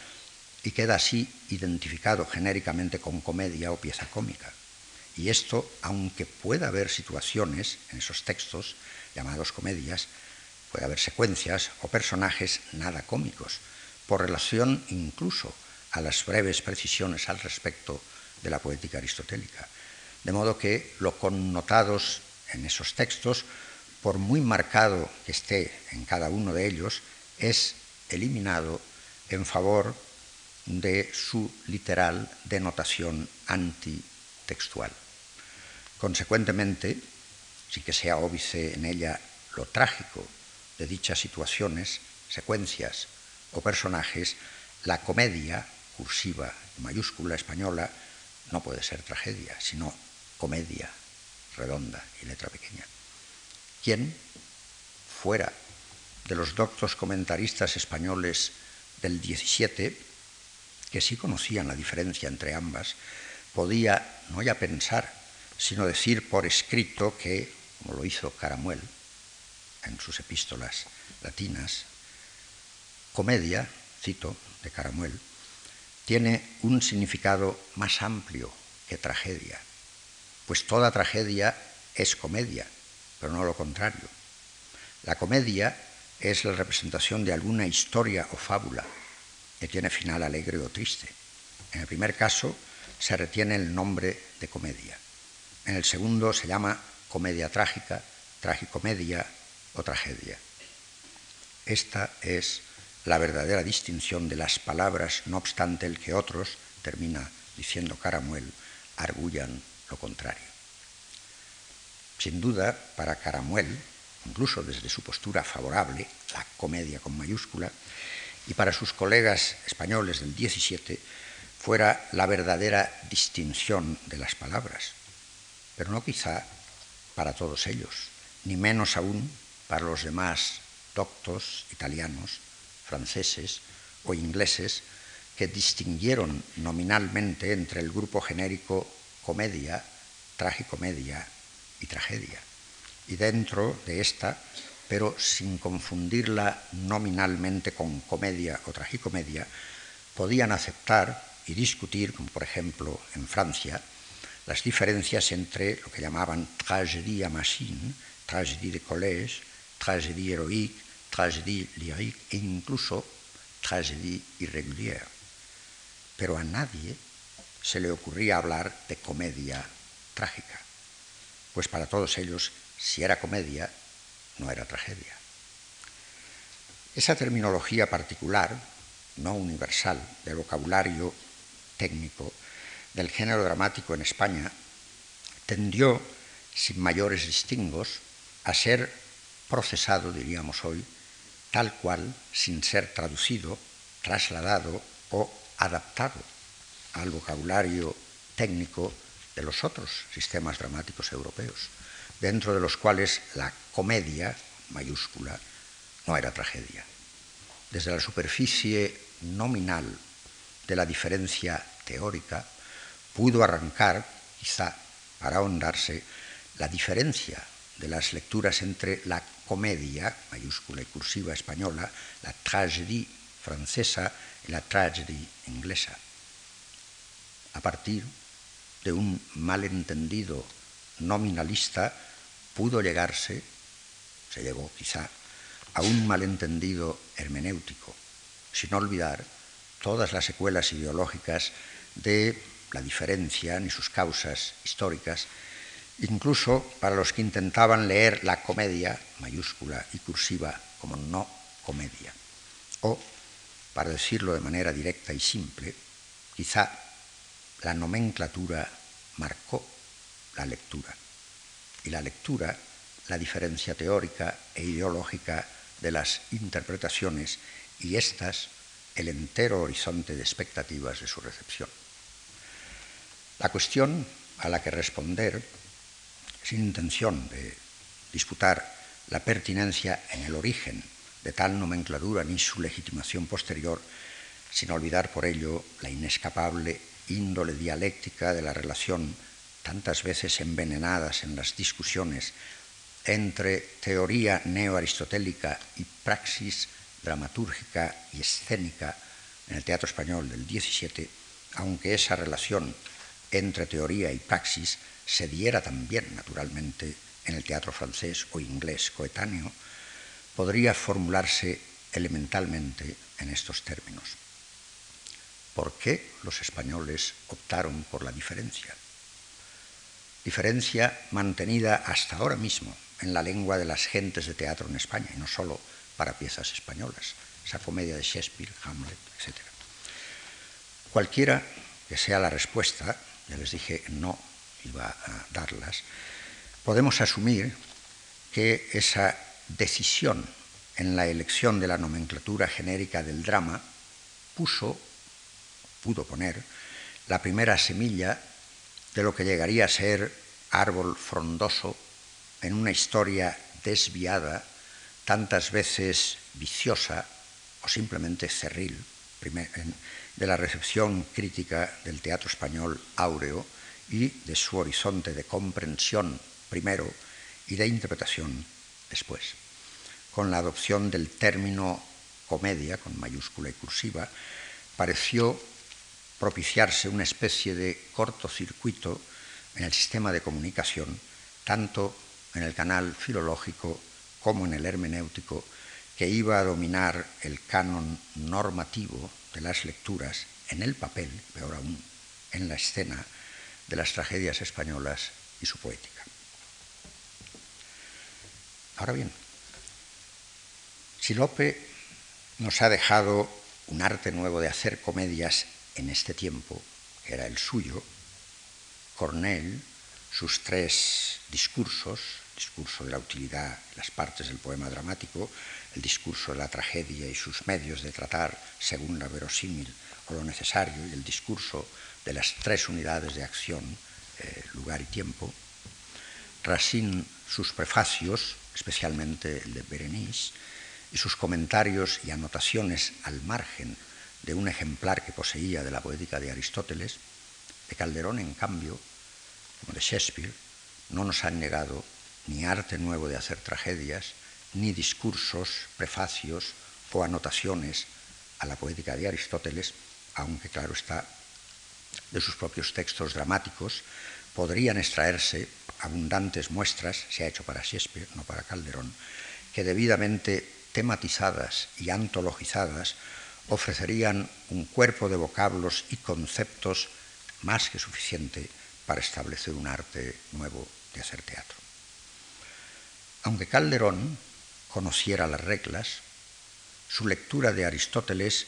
y queda así identificado genéricamente con comedia o pieza cómica. Y esto, aunque pueda haber situaciones en esos textos llamados comedias, puede haber secuencias o personajes nada cómicos, por relación incluso a las breves precisiones al respecto de la poética aristotélica. De modo que lo connotados en esos textos, por muy marcado que esté en cada uno de ellos, es eliminado en favor de su literal denotación antitextual. Consecuentemente, sin que sea óbice en ella lo trágico de dichas situaciones, secuencias o personajes, la comedia cursiva mayúscula española no puede ser tragedia, sino comedia redonda y letra pequeña. ¿Quién, fuera de los doctos comentaristas españoles del 17, que sí conocían la diferencia entre ambas, podía no ya pensar, sino decir por escrito que, como lo hizo Caramuel, en sus epístolas latinas, comedia, cito, de Caramuel, tiene un significado más amplio que tragedia, pues toda tragedia es comedia, pero no lo contrario. La comedia es la representación de alguna historia o fábula que tiene final alegre o triste. En el primer caso se retiene el nombre de comedia. En el segundo se llama comedia trágica, tragicomedia o tragedia. Esta es la verdadera distinción de las palabras, no obstante el que otros, termina diciendo Caramuel, arguyan lo contrario. Sin duda, para Caramuel, incluso desde su postura favorable, la comedia con mayúscula, y para sus colegas españoles del 17, fuera la verdadera distinción de las palabras, pero no quizá para todos ellos, ni menos aún para los demás doctos italianos, franceses o ingleses que distinguieron nominalmente entre el grupo genérico comedia, tragicomedia y tragedia. Y dentro de esta, pero sin confundirla nominalmente con comedia o tragicomedia, podían aceptar y discutir, como por ejemplo en Francia, las diferencias entre lo que llamaban tragédie à machine, tragédie de collège, tragédie héroïque, tragédie lyrique e incluso tragédie irrégulière. Pero a nadie se le ocurría hablar de comedia trágica, pues para todos ellos, si era comedia, no era tragedia. Esa terminología particular, no universal, del vocabulario técnico del género dramático en España, tendió, sin mayores distingos, a ser procesado, diríamos hoy, tal cual, sin ser traducido, trasladado o adaptado al vocabulario técnico de los otros sistemas dramáticos europeos, dentro de los cuales la comedia mayúscula no era tragedia. Desde la superficie nominal de la diferencia teórica, pudo arrancar, quizá para ahondarse, la diferencia de las lecturas entre la comedia, mayúscula y cursiva española, la tragédie francesa y la tragédie inglesa. A partir de un malentendido nominalista pudo llegarse, se llegó quizá, a un malentendido hermenéutico, sin olvidar todas las secuelas ideológicas de la diferencia ni sus causas históricas, incluso para los que intentaban leer la comedia mayúscula y cursiva como no comedia. O, para decirlo de manera directa y simple, quizá la nomenclatura marcó la lectura y la lectura la diferencia teórica e ideológica de las interpretaciones y éstas el entero horizonte de expectativas de su recepción. La cuestión a la que responder, sin intención de disputar la pertinencia en el origen de tal nomenclatura ni su legitimación posterior, sin olvidar por ello la inescapable índole dialéctica de la relación tantas veces envenenadas en las discusiones entre teoría neoaristotélica y praxis dramatúrgica y escénica en el teatro español del 17, aunque esa relación entre teoría y praxis se diera también, naturalmente, en el teatro francés o inglés coetáneo, podría formularse elementalmente en estos términos. ¿Por qué los españoles optaron por la diferencia? Diferencia mantenida hasta ahora mismo en la lengua de las gentes de teatro en España, y no solo para piezas españolas, esa comedia de Shakespeare, Hamlet, etc. Cualquiera que sea la respuesta, ya les dije no iba a darlas, podemos asumir que esa decisión en la elección de la nomenclatura genérica del drama puso, pudo poner, la primera semilla de lo que llegaría a ser árbol frondoso en una historia desviada tantas veces viciosa o simplemente cerril de la recepción crítica del teatro español áureo y de su horizonte de comprensión primero y de interpretación después. con la adopción del término comedia, con mayúscula y cursiva, pareció propiciarse una especie de cortocircuito en el sistema de comunicación, tanto en el canal filológico como en el hermenéutico, que iba a dominar el canon normativo de las lecturas en el papel, peor aún, en la escena de las tragedias españolas y su poética. Ahora bien, si Lope nos ha dejado un arte nuevo de hacer comedias en este tiempo, que era el suyo, Cornell, sus tres discursos, discurso de la utilidad, las partes del poema dramático, el discurso de la tragedia y sus medios de tratar según la verosímil o lo necesario, y el discurso de las tres unidades de acción, eh, lugar y tiempo. Racine, sus prefacios, especialmente el de Berenice, y sus comentarios y anotaciones al margen de un ejemplar que poseía de la poética de Aristóteles, de Calderón, en cambio, como de Shakespeare, no nos han negado ni arte nuevo de hacer tragedias, ni discursos, prefacios o anotaciones a la poética de Aristóteles, aunque claro está, de sus propios textos dramáticos podrían extraerse abundantes muestras, se ha hecho para Shakespeare, no para Calderón, que debidamente tematizadas y antologizadas ofrecerían un cuerpo de vocablos y conceptos más que suficiente para establecer un arte nuevo de hacer teatro. Aunque Calderón conociera las reglas, su lectura de Aristóteles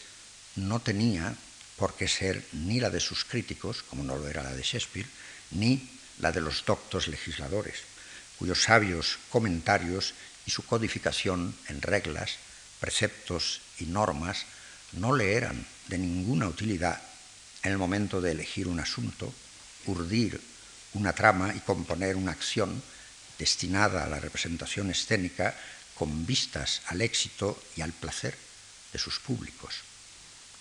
no tenía por qué ser ni la de sus críticos, como no lo era la de Shakespeare, ni la de los doctos legisladores, cuyos sabios comentarios y su codificación en reglas, preceptos y normas no le eran de ninguna utilidad en el momento de elegir un asunto, urdir una trama y componer una acción destinada a la representación escénica con vistas al éxito y al placer de sus públicos,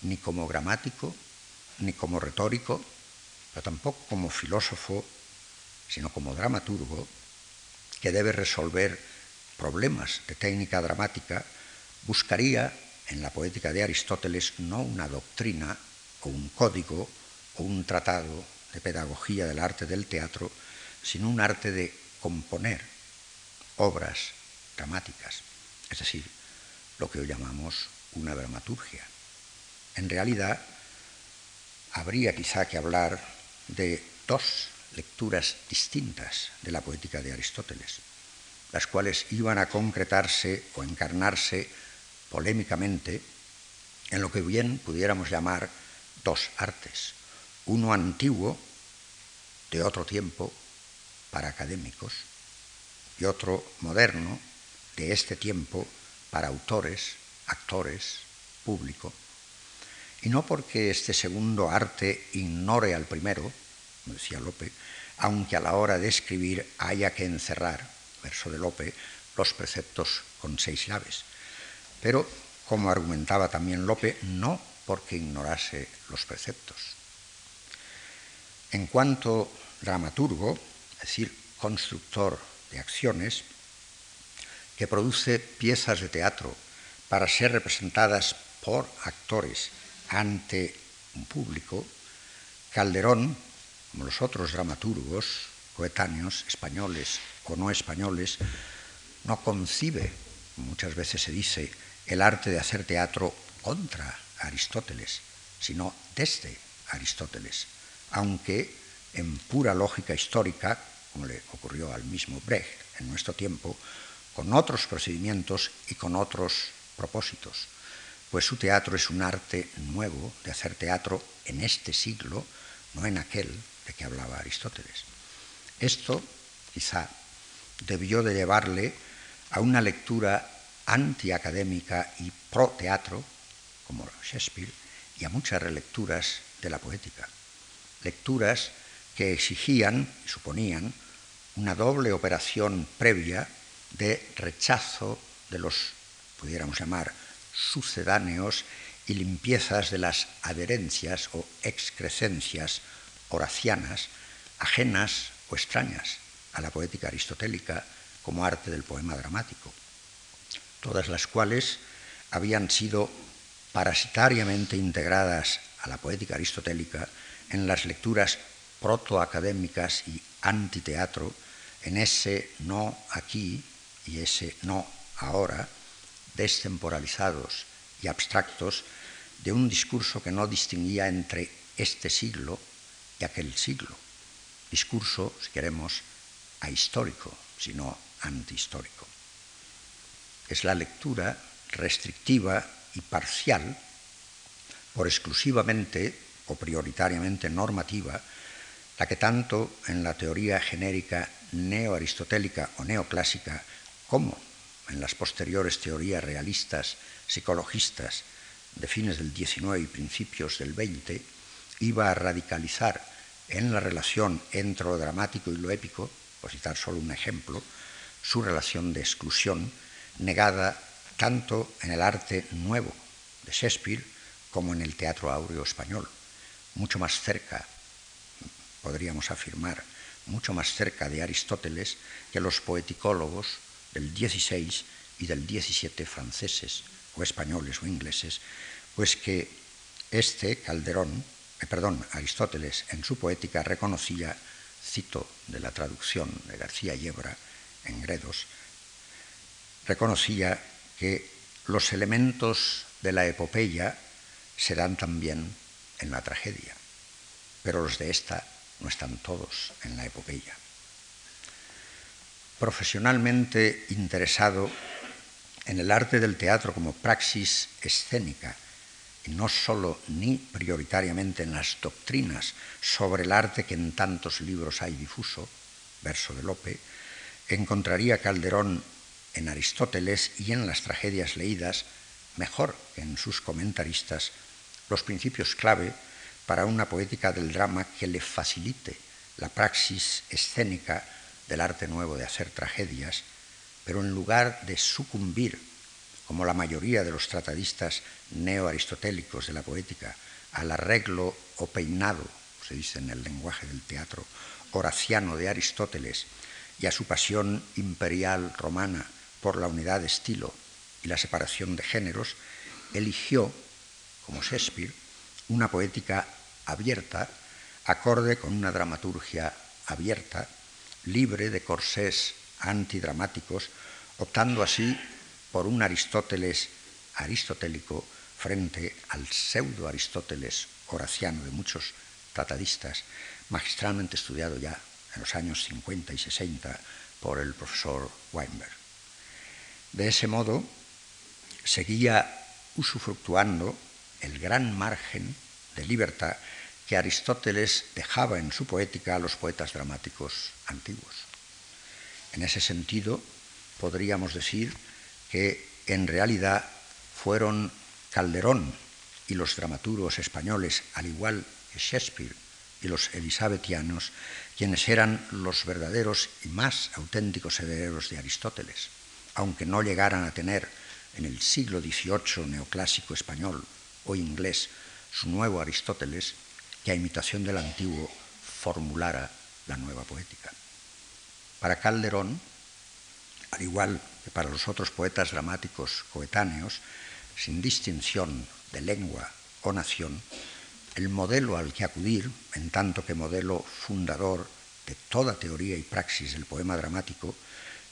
ni como gramático, ni como retórico, pero tampoco como filósofo, sino como dramaturgo, que debe resolver problemas de técnica dramática, buscaría en la poética de Aristóteles no una doctrina o un código o un tratado de pedagogía del arte del teatro, sino un arte de componer obras es decir, lo que hoy llamamos una dramaturgia. En realidad, habría quizá que hablar de dos lecturas distintas de la poética de Aristóteles, las cuales iban a concretarse o encarnarse polémicamente en lo que bien pudiéramos llamar dos artes, uno antiguo de otro tiempo para académicos y otro moderno de este tiempo para autores, actores, público. Y no porque este segundo arte ignore al primero, decía Lope, aunque a la hora de escribir haya que encerrar, verso de Lope, los preceptos con seis llaves, pero, como argumentaba también Lope, no porque ignorase los preceptos. En cuanto dramaturgo, es decir, constructor de acciones, que produce piezas de teatro para ser representadas por actores ante un público, Calderón, como los otros dramaturgos coetáneos, españoles o no españoles, no concibe, muchas veces se dice, el arte de hacer teatro contra Aristóteles, sino desde Aristóteles, aunque en pura lógica histórica, como le ocurrió al mismo Brecht en nuestro tiempo, con otros procedimientos y con otros propósitos, pues su teatro es un arte nuevo de hacer teatro en este siglo, no en aquel de que hablaba Aristóteles. Esto quizá debió de llevarle a una lectura antiacadémica y pro teatro, como Shakespeare, y a muchas relecturas de la poética. Lecturas que exigían suponían una doble operación previa de rechazo de los, pudiéramos llamar, sucedáneos y limpiezas de las adherencias o excrescencias horacianas ajenas o extrañas a la poética aristotélica como arte del poema dramático todas las cuales habían sido parasitariamente integradas a la poética aristotélica en las lecturas protoacadémicas y antiteatro, en ese no aquí y ese no ahora, destemporalizados y abstractos, de un discurso que no distinguía entre este siglo y aquel siglo. Discurso, si queremos, ahistórico, sino antihistórico. Es la lectura restrictiva y parcial, por exclusivamente o prioritariamente normativa, la que tanto en la teoría genérica neoaristotélica o neoclásica como en las posteriores teorías realistas psicologistas de fines del XIX y principios del XX iba a radicalizar en la relación entre lo dramático y lo épico, por citar solo un ejemplo, su relación de exclusión negada tanto en el arte nuevo de Shakespeare como en el teatro áureo español, mucho más cerca, podríamos afirmar, mucho más cerca de Aristóteles que los poeticólogos del XVI y del XVII franceses o españoles o ingleses, pues que este Calderón, eh, perdón, Aristóteles en su poética reconocía, cito de la traducción de García Yebra en Gredos, reconocía que los elementos de la epopeya se dan también en la tragedia, pero los de esta no están todos en la epopeya. Profesionalmente interesado en el arte del teatro como praxis escénica, y no solo ni prioritariamente en las doctrinas sobre el arte que en tantos libros hay difuso, verso de Lope, encontraría Calderón en Aristóteles y en las tragedias leídas, mejor que en sus comentaristas, los principios clave para una poética del drama que le facilite la praxis escénica del arte nuevo de hacer tragedias, pero en lugar de sucumbir, como la mayoría de los tratadistas neoaristotélicos de la poética, al arreglo o peinado, se dice en el lenguaje del teatro, horaciano de Aristóteles, y a su pasión imperial romana por la unidad de estilo y la separación de géneros, eligió, como Shakespeare, una poética abierta, acorde con una dramaturgia abierta, libre de corsés antidramáticos, optando así por un Aristóteles aristotélico frente al pseudo Aristóteles horaciano de muchos tratadistas, magistralmente estudiado ya en los años 50 y 60 por el profesor Weinberg. De ese modo, seguía usufructuando el gran margen de libertad que Aristóteles dejaba en su poética a los poetas dramáticos antiguos. En ese sentido, podríamos decir que en realidad fueron Calderón y los dramaturgos españoles, al igual que Shakespeare y los elisabetianos, quienes eran los verdaderos y más auténticos herederos de Aristóteles aunque no llegaran a tener en el siglo XVIII neoclásico español o inglés su nuevo Aristóteles, que a imitación del antiguo formulara la nueva poética. Para Calderón, al igual que para los otros poetas dramáticos coetáneos, sin distinción de lengua o nación, el modelo al que acudir, en tanto que modelo fundador de toda teoría y praxis del poema dramático,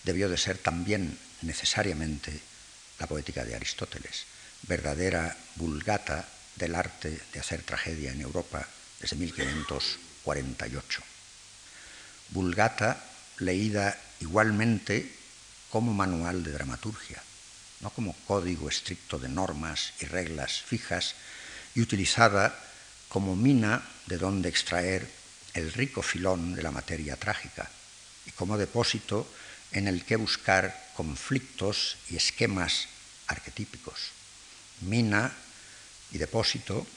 debió de ser también necesariamente la poética de Aristóteles, verdadera vulgata del arte de hacer tragedia en Europa desde 1548. Vulgata leída igualmente como manual de dramaturgia, no como código estricto de normas y reglas fijas, y utilizada como mina de donde extraer el rico filón de la materia trágica y como depósito en el que buscar conflictos y esquemas arquetípicos, mina y depósito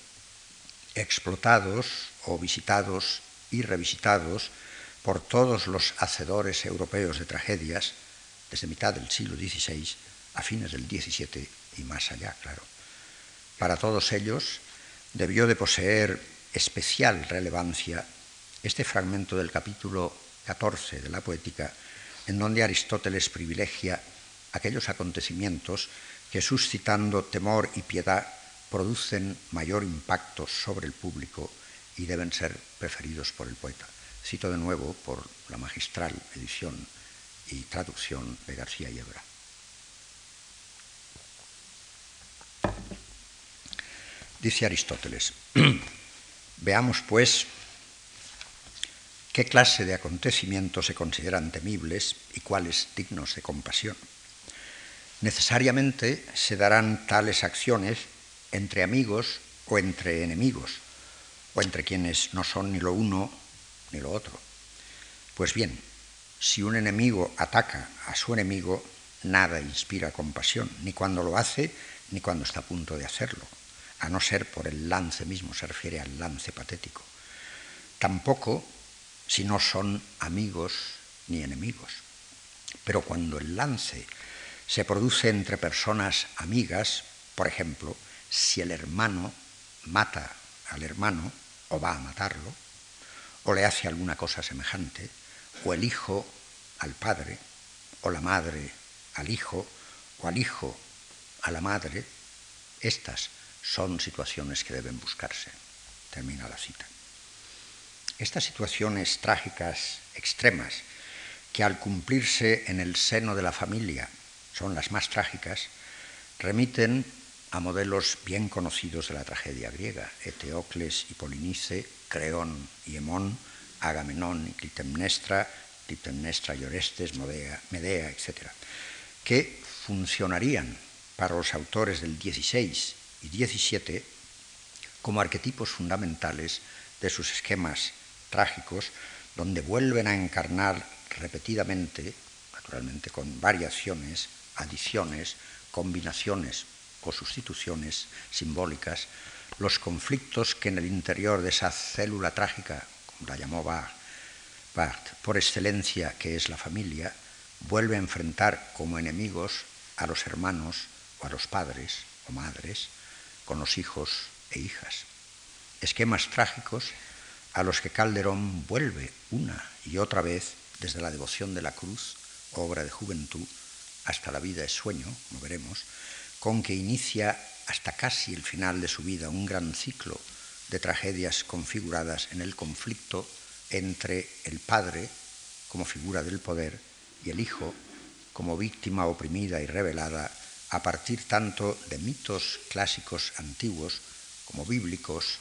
explotados o visitados y revisitados por todos los hacedores europeos de tragedias desde mitad del siglo XVI a fines del XVII y más allá, claro. Para todos ellos debió de poseer especial relevancia este fragmento del capítulo 14 de la poética en donde Aristóteles privilegia aquellos acontecimientos que suscitando temor y piedad producen mayor impacto sobre el público y deben ser preferidos por el poeta. Cito de nuevo por la magistral edición y traducción de García Yebra. Dice Aristóteles, veamos pues qué clase de acontecimientos se consideran temibles y cuáles dignos de compasión. Necesariamente se darán tales acciones entre amigos o entre enemigos, o entre quienes no son ni lo uno ni lo otro. Pues bien, si un enemigo ataca a su enemigo, nada inspira compasión, ni cuando lo hace, ni cuando está a punto de hacerlo a no ser por el lance mismo, se refiere al lance patético. Tampoco si no son amigos ni enemigos. Pero cuando el lance se produce entre personas amigas, por ejemplo, si el hermano mata al hermano o va a matarlo, o le hace alguna cosa semejante, o el hijo al padre, o la madre al hijo, o al hijo a la madre, estas son situaciones que deben buscarse. Termina la cita. Estas situaciones trágicas extremas, que al cumplirse en el seno de la familia son las más trágicas, remiten a modelos bien conocidos de la tragedia griega, Eteocles y Polinice, Creón y Hemón, Agamenón y Clitemnestra, Clitemnestra y Orestes, Medea, Medea, etc., que funcionarían para los autores del 16 y 17 como arquetipos fundamentales de sus esquemas trágicos, donde vuelven a encarnar repetidamente, naturalmente con variaciones, adiciones, combinaciones o sustituciones simbólicas, los conflictos que en el interior de esa célula trágica, como la llamó Barth, por excelencia que es la familia, vuelve a enfrentar como enemigos a los hermanos o a los padres o madres, con los hijos e hijas. Esquemas trágicos a los que Calderón vuelve una y otra vez desde la devoción de la cruz, obra de juventud, hasta la vida es sueño, como veremos, con que inicia hasta casi el final de su vida un gran ciclo de tragedias configuradas en el conflicto entre el padre como figura del poder y el hijo como víctima oprimida y revelada a partir tanto de mitos clásicos antiguos como bíblicos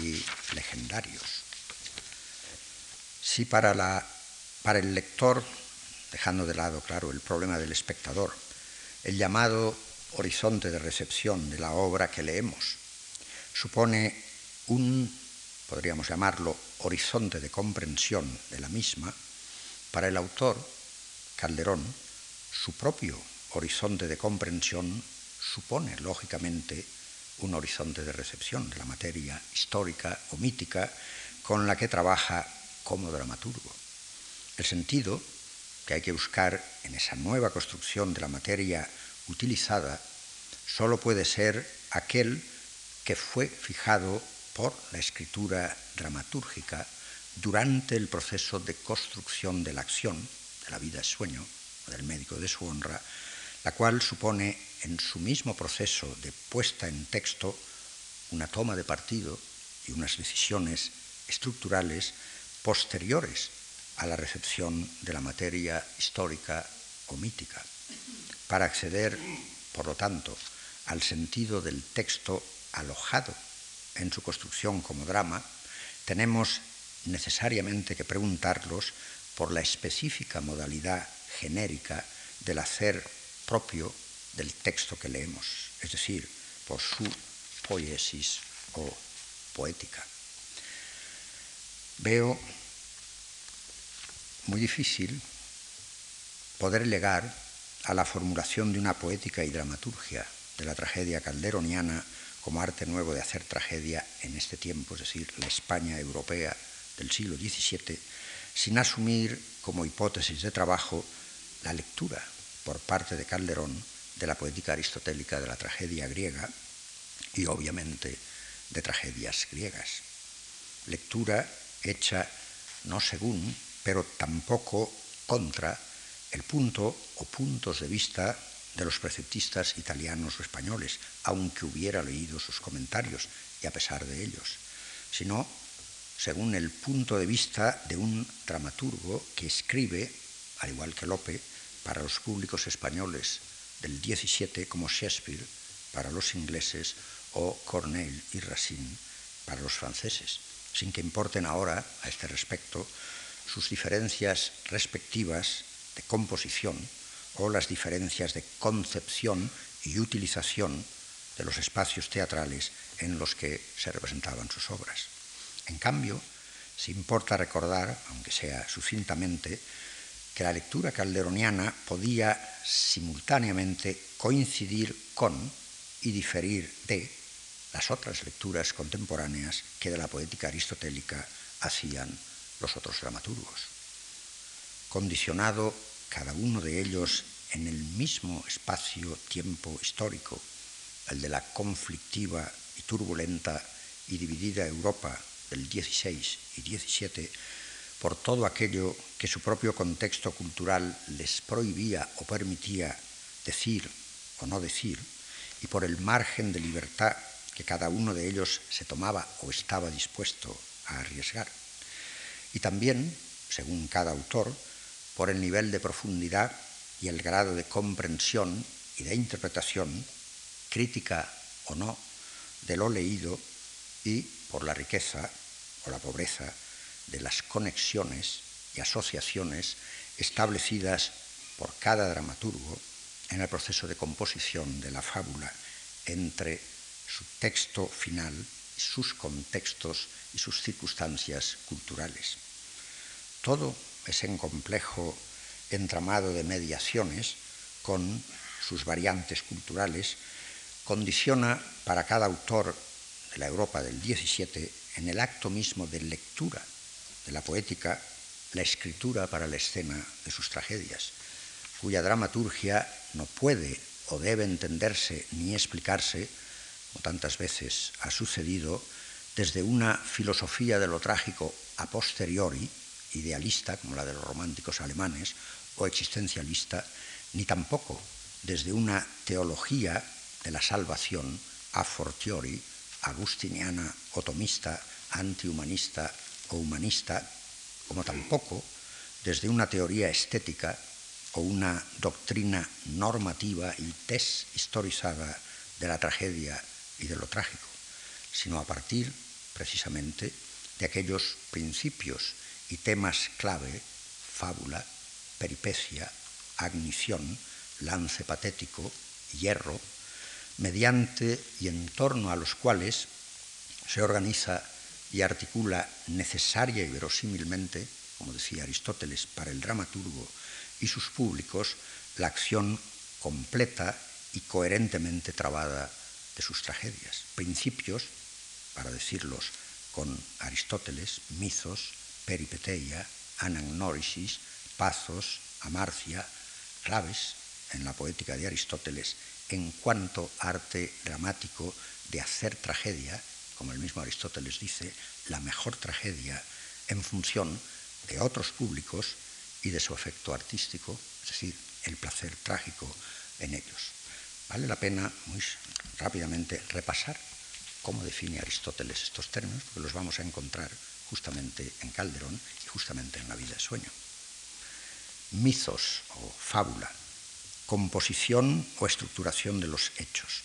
y legendarios. Si para, la, para el lector, dejando de lado, claro, el problema del espectador, el llamado horizonte de recepción de la obra que leemos supone un, podríamos llamarlo, horizonte de comprensión de la misma, para el autor, Calderón, su propio horizonte de comprensión supone, lógicamente, un horizonte de recepción de la materia histórica o mítica con la que trabaja como dramaturgo. El sentido que hay que buscar en esa nueva construcción de la materia utilizada solo puede ser aquel que fue fijado por la escritura dramatúrgica durante el proceso de construcción de la acción, de la vida es sueño, del médico de su honra, la cual supone en su mismo proceso de puesta en texto una toma de partido y unas decisiones estructurales posteriores a la recepción de la materia histórica o mítica, para acceder, por lo tanto, al sentido del texto alojado en su construcción como drama, tenemos necesariamente que preguntarlos por la específica modalidad genérica del hacer propio del texto que leemos, es decir, por su poiesis o poética. Veo muy difícil poder llegar a la formulación de una poética y dramaturgia de la tragedia calderoniana como arte nuevo de hacer tragedia en este tiempo, es decir, la España europea del siglo XVII, sin asumir como hipótesis de trabajo la lectura por parte de Calderón de la poética aristotélica de la tragedia griega y obviamente de tragedias griegas. Lectura hecha no según, pero tampoco contra el punto o puntos de vista de los preceptistas italianos o españoles, aunque hubiera leído sus comentarios y a pesar de ellos, sino según el punto de vista de un dramaturgo que escribe, al igual que Lope, para los públicos españoles del 17 como Shakespeare para los ingleses o Corneille y Racine para los franceses, sin que importen ahora a este respecto sus diferencias respectivas de composición o las diferencias de concepción y utilización de los espacios teatrales en los que se representaban sus obras. En cambio, se importa recordar, aunque sea sucintamente, que la lectura calderoniana podía simultáneamente coincidir con y diferir de las otras lecturas contemporáneas que de la poética aristotélica hacían los otros dramaturgos. Condicionado cada uno de ellos en el mismo espacio-tiempo histórico, el de la conflictiva y turbulenta y dividida Europa del 16 y 17, por todo aquello que su propio contexto cultural les prohibía o permitía decir o no decir, y por el margen de libertad que cada uno de ellos se tomaba o estaba dispuesto a arriesgar. Y también, según cada autor, por el nivel de profundidad y el grado de comprensión y de interpretación, crítica o no, de lo leído y por la riqueza o la pobreza de las conexiones y asociaciones establecidas por cada dramaturgo en el proceso de composición de la fábula entre su texto final, sus contextos y sus circunstancias culturales. Todo ese complejo entramado de mediaciones con sus variantes culturales condiciona para cada autor de la Europa del XVII en el acto mismo de lectura de la poética la escritura para la escena de sus tragedias, cuya dramaturgia no puede o debe entenderse ni explicarse, como tantas veces ha sucedido, desde una filosofía de lo trágico a posteriori, idealista, como la de los románticos alemanes, o existencialista, ni tampoco desde una teología de la salvación a fortiori, agustiniana, otomista, antihumanista o humanista, como tampoco desde una teoría estética o una doctrina normativa y deshistorizada de la tragedia y de lo trágico, sino a partir precisamente de aquellos principios y temas clave, fábula, peripecia, agnición, lance patético, hierro, mediante y en torno a los cuales se organiza y articula necesaria y verosímilmente, como decía Aristóteles, para el dramaturgo y sus públicos, la acción completa y coherentemente trabada de sus tragedias. Principios, para decirlos con Aristóteles, mitos, peripeteia, anagnórisis, pazos, amarcia, claves en la poética de Aristóteles en cuanto arte dramático de hacer tragedia como el mismo Aristóteles dice, la mejor tragedia en función de otros públicos y de su efecto artístico, es decir, el placer trágico en ellos. Vale la pena muy rápidamente repasar cómo define Aristóteles estos términos, porque los vamos a encontrar justamente en Calderón y justamente en la vida de sueño. Mitos o fábula, composición o estructuración de los hechos.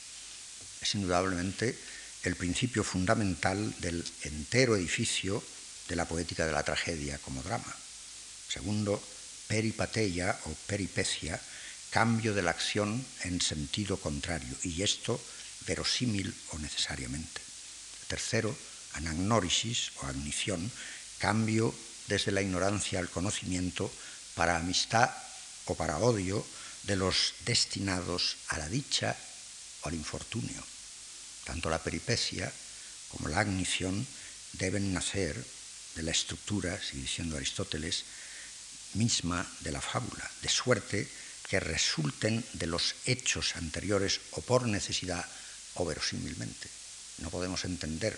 Es indudablemente el principio fundamental del entero edificio de la poética de la tragedia como drama. Segundo, peripateia o peripecia, cambio de la acción en sentido contrario, y esto verosímil o necesariamente. Tercero, anagnórisis o agnición, cambio desde la ignorancia al conocimiento para amistad o para odio de los destinados a la dicha o al infortunio. Tanto la peripecia como la agnición deben nacer de la estructura, sigue diciendo Aristóteles, misma de la fábula, de suerte que resulten de los hechos anteriores o por necesidad o verosímilmente. No podemos entender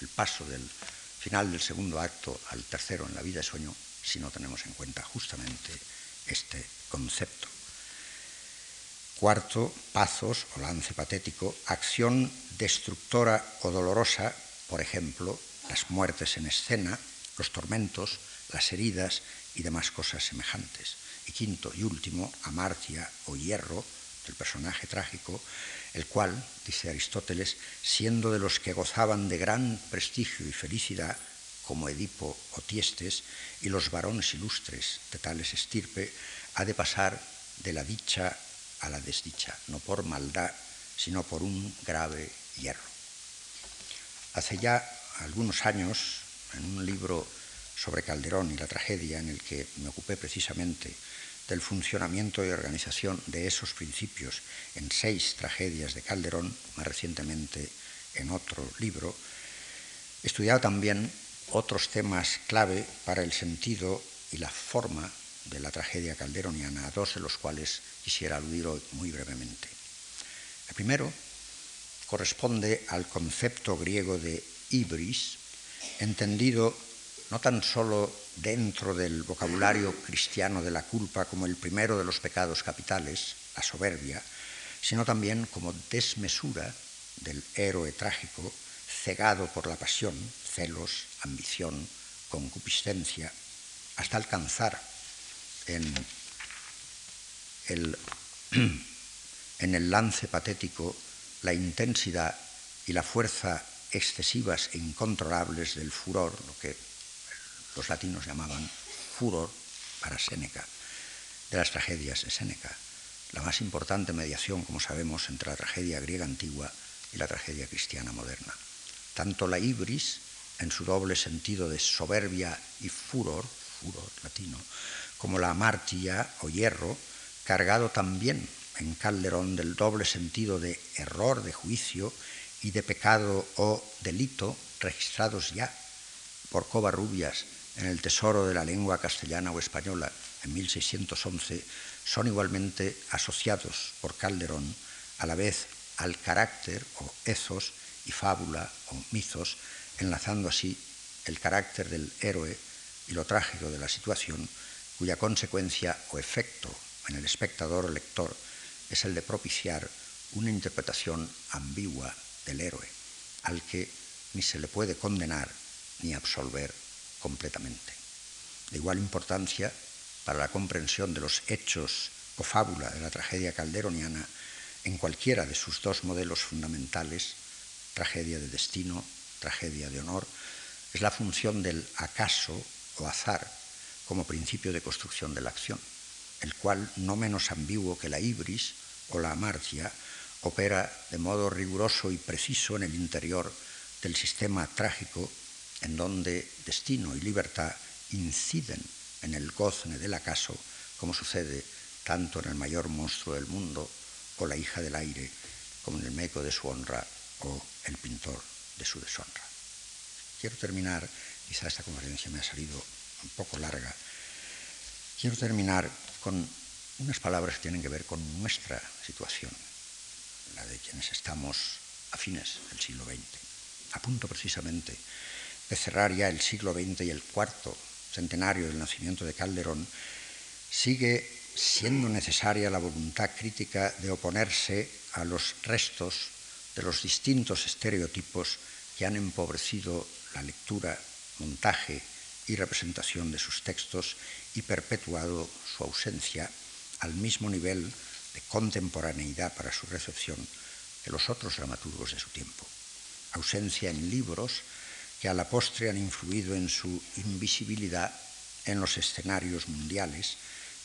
el paso del final del segundo acto al tercero en la vida de sueño si no tenemos en cuenta justamente este concepto. Cuarto, pazos o lance patético, acción destructora o dolorosa, por ejemplo, las muertes en escena, los tormentos, las heridas y demás cosas semejantes. Y quinto y último, amartia o hierro del personaje trágico, el cual, dice Aristóteles, siendo de los que gozaban de gran prestigio y felicidad, como Edipo o Tiestes, y los varones ilustres de tales estirpe, ha de pasar de la dicha a la desdicha, no por maldad, sino por un grave hierro. Hace ya algunos años, en un libro sobre Calderón y la tragedia, en el que me ocupé precisamente del funcionamiento y organización de esos principios en seis tragedias de Calderón, más recientemente en otro libro, estudiado también otros temas clave para el sentido y la forma de la tragedia calderoniana, dos de los cuales quisiera aludir hoy muy brevemente. El primero corresponde al concepto griego de ibris, entendido no tan solo dentro del vocabulario cristiano de la culpa como el primero de los pecados capitales, la soberbia, sino también como desmesura del héroe trágico, cegado por la pasión, celos, ambición, concupiscencia, hasta alcanzar en el, lance patético la intensidad y la fuerza excesivas e incontrolables del furor, lo que los latinos llamaban furor para Séneca, de las tragedias de Séneca, la más importante mediación, como sabemos, entre la tragedia griega antigua y la tragedia cristiana moderna. Tanto la ibris, en su doble sentido de soberbia y furor, furor latino, como la amartilla o hierro, cargado también en Calderón del doble sentido de error de juicio y de pecado o delito registrados ya por Covarrubias en el tesoro de la lengua castellana o española en 1611, son igualmente asociados por Calderón a la vez al carácter o ethos y fábula o mitos, enlazando así el carácter del héroe y lo trágico de la situación, cuya consecuencia o efecto en el espectador o lector es el de propiciar una interpretación ambigua del héroe, al que ni se le puede condenar ni absolver completamente. De igual importancia para la comprensión de los hechos o fábula de la tragedia calderoniana en cualquiera de sus dos modelos fundamentales, tragedia de destino, tragedia de honor, es la función del acaso o azar como principio de construcción de la acción, el cual, no menos ambiguo que la ibris o la amarcia, opera de modo riguroso y preciso en el interior del sistema trágico en donde destino y libertad inciden en el gozne del acaso, como sucede tanto en el mayor monstruo del mundo o la hija del aire, como en el meco de su honra o el pintor de su deshonra. Quiero terminar, quizá esta conferencia me ha salido un poco larga, quiero terminar con unas palabras que tienen que ver con nuestra situación, la de quienes estamos a fines del siglo XX, a punto precisamente de cerrar ya el siglo XX y el cuarto centenario del nacimiento de Calderón, sigue siendo necesaria la voluntad crítica de oponerse a los restos de los distintos estereotipos que han empobrecido la lectura, montaje y representación de sus textos y perpetuado su ausencia al mismo nivel de contemporaneidad para su recepción que los otros dramaturgos de su tiempo. Ausencia en libros que a la postre han influido en su invisibilidad en los escenarios mundiales,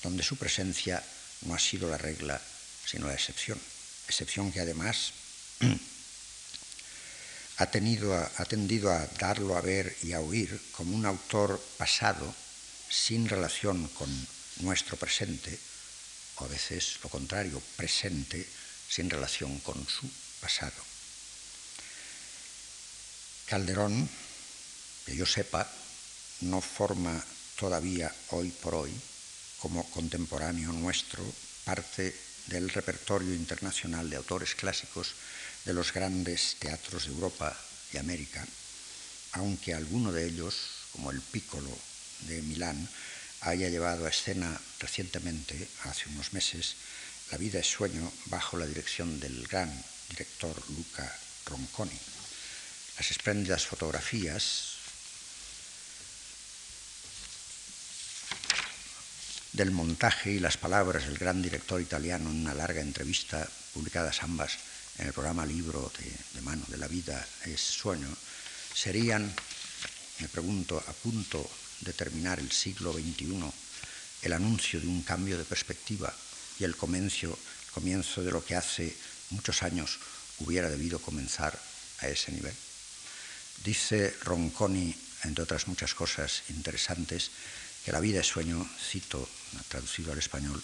donde su presencia no ha sido la regla, sino la excepción. Excepción que además ha, tenido, ha tendido a darlo a ver y a oír como un autor pasado sin relación con nuestro presente, o a veces lo contrario, presente sin relación con su pasado. Calderón que yo sepa, no forma todavía hoy por hoy, como contemporáneo nuestro, parte del repertorio internacional de autores clásicos de los grandes teatros de Europa y América, aunque alguno de ellos, como el Piccolo de Milán, haya llevado a escena recientemente, hace unos meses, La vida es sueño bajo la dirección del gran director Luca Ronconi. Las espléndidas fotografías del montaje y las palabras del gran director italiano en una larga entrevista, publicadas ambas en el programa Libro de, de mano de la vida es sueño, serían, me pregunto, a punto de terminar el siglo XXI, el anuncio de un cambio de perspectiva y el comienzo, comienzo de lo que hace muchos años hubiera debido comenzar a ese nivel. Dice Ronconi, entre otras muchas cosas interesantes, que La vida es sueño, cito, traducido al español,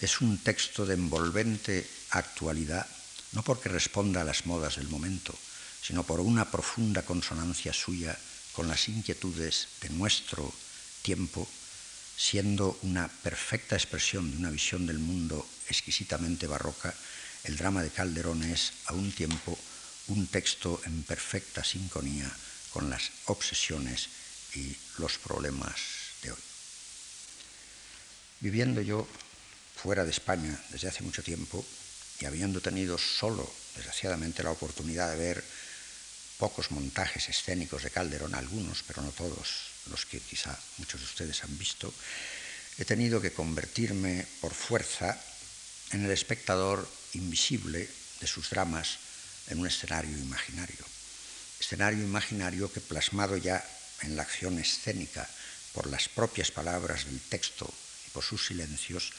es un texto de envolvente actualidad, no porque responda a las modas del momento, sino por una profunda consonancia suya con las inquietudes de nuestro tiempo, siendo una perfecta expresión de una visión del mundo exquisitamente barroca, el drama de Calderón es a un tiempo un texto en perfecta sincronía con las obsesiones y los problemas. Viviendo yo fuera de España desde hace mucho tiempo y habiendo tenido solo, desgraciadamente, la oportunidad de ver pocos montajes escénicos de Calderón, algunos, pero no todos los que quizá muchos de ustedes han visto, he tenido que convertirme por fuerza en el espectador invisible de sus dramas en un escenario imaginario. Escenario imaginario que plasmado ya en la acción escénica por las propias palabras del texto y por sus silencios,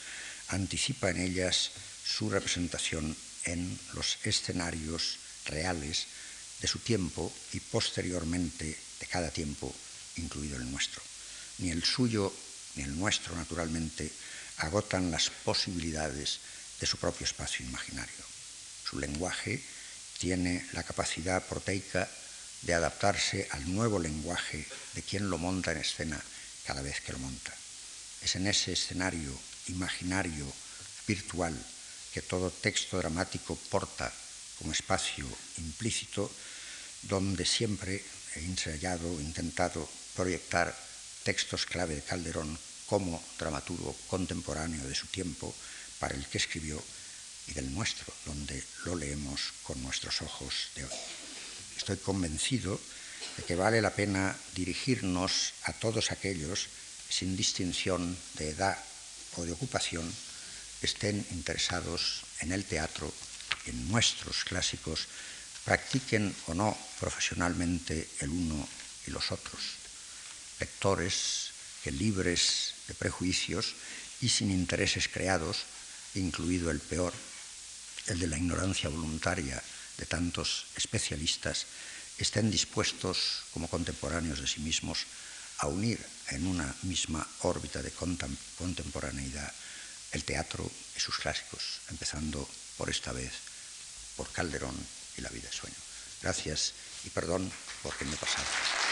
anticipa en ellas su representación en los escenarios reales de su tiempo y posteriormente de cada tiempo, incluido el nuestro. Ni el suyo ni el nuestro, naturalmente, agotan las posibilidades de su propio espacio imaginario. Su lenguaje tiene la capacidad proteica de adaptarse al nuevo lenguaje de quien lo monta en escena cada vez que lo monta. Es en ese escenario imaginario, virtual, que todo texto dramático porta como espacio implícito, donde siempre he ensayado, intentado proyectar textos clave de Calderón como dramaturgo contemporáneo de su tiempo, para el que escribió y del nuestro, donde lo leemos con nuestros ojos de hoy. Estoy convencido de que vale la pena dirigirnos a todos aquellos, sin distinción de edad o de ocupación, estén interesados en el teatro, en nuestros clásicos, practiquen o no profesionalmente el uno y los otros. Lectores que libres de prejuicios y sin intereses creados, incluido el peor, el de la ignorancia voluntaria de tantos especialistas, estén dispuestos, como contemporáneos de sí mismos, a unir en una misma órbita de contemporaneidad el teatro y sus clásicos, empezando por esta vez por Calderón y la vida de sueño. Gracias y perdón porque me he pasado.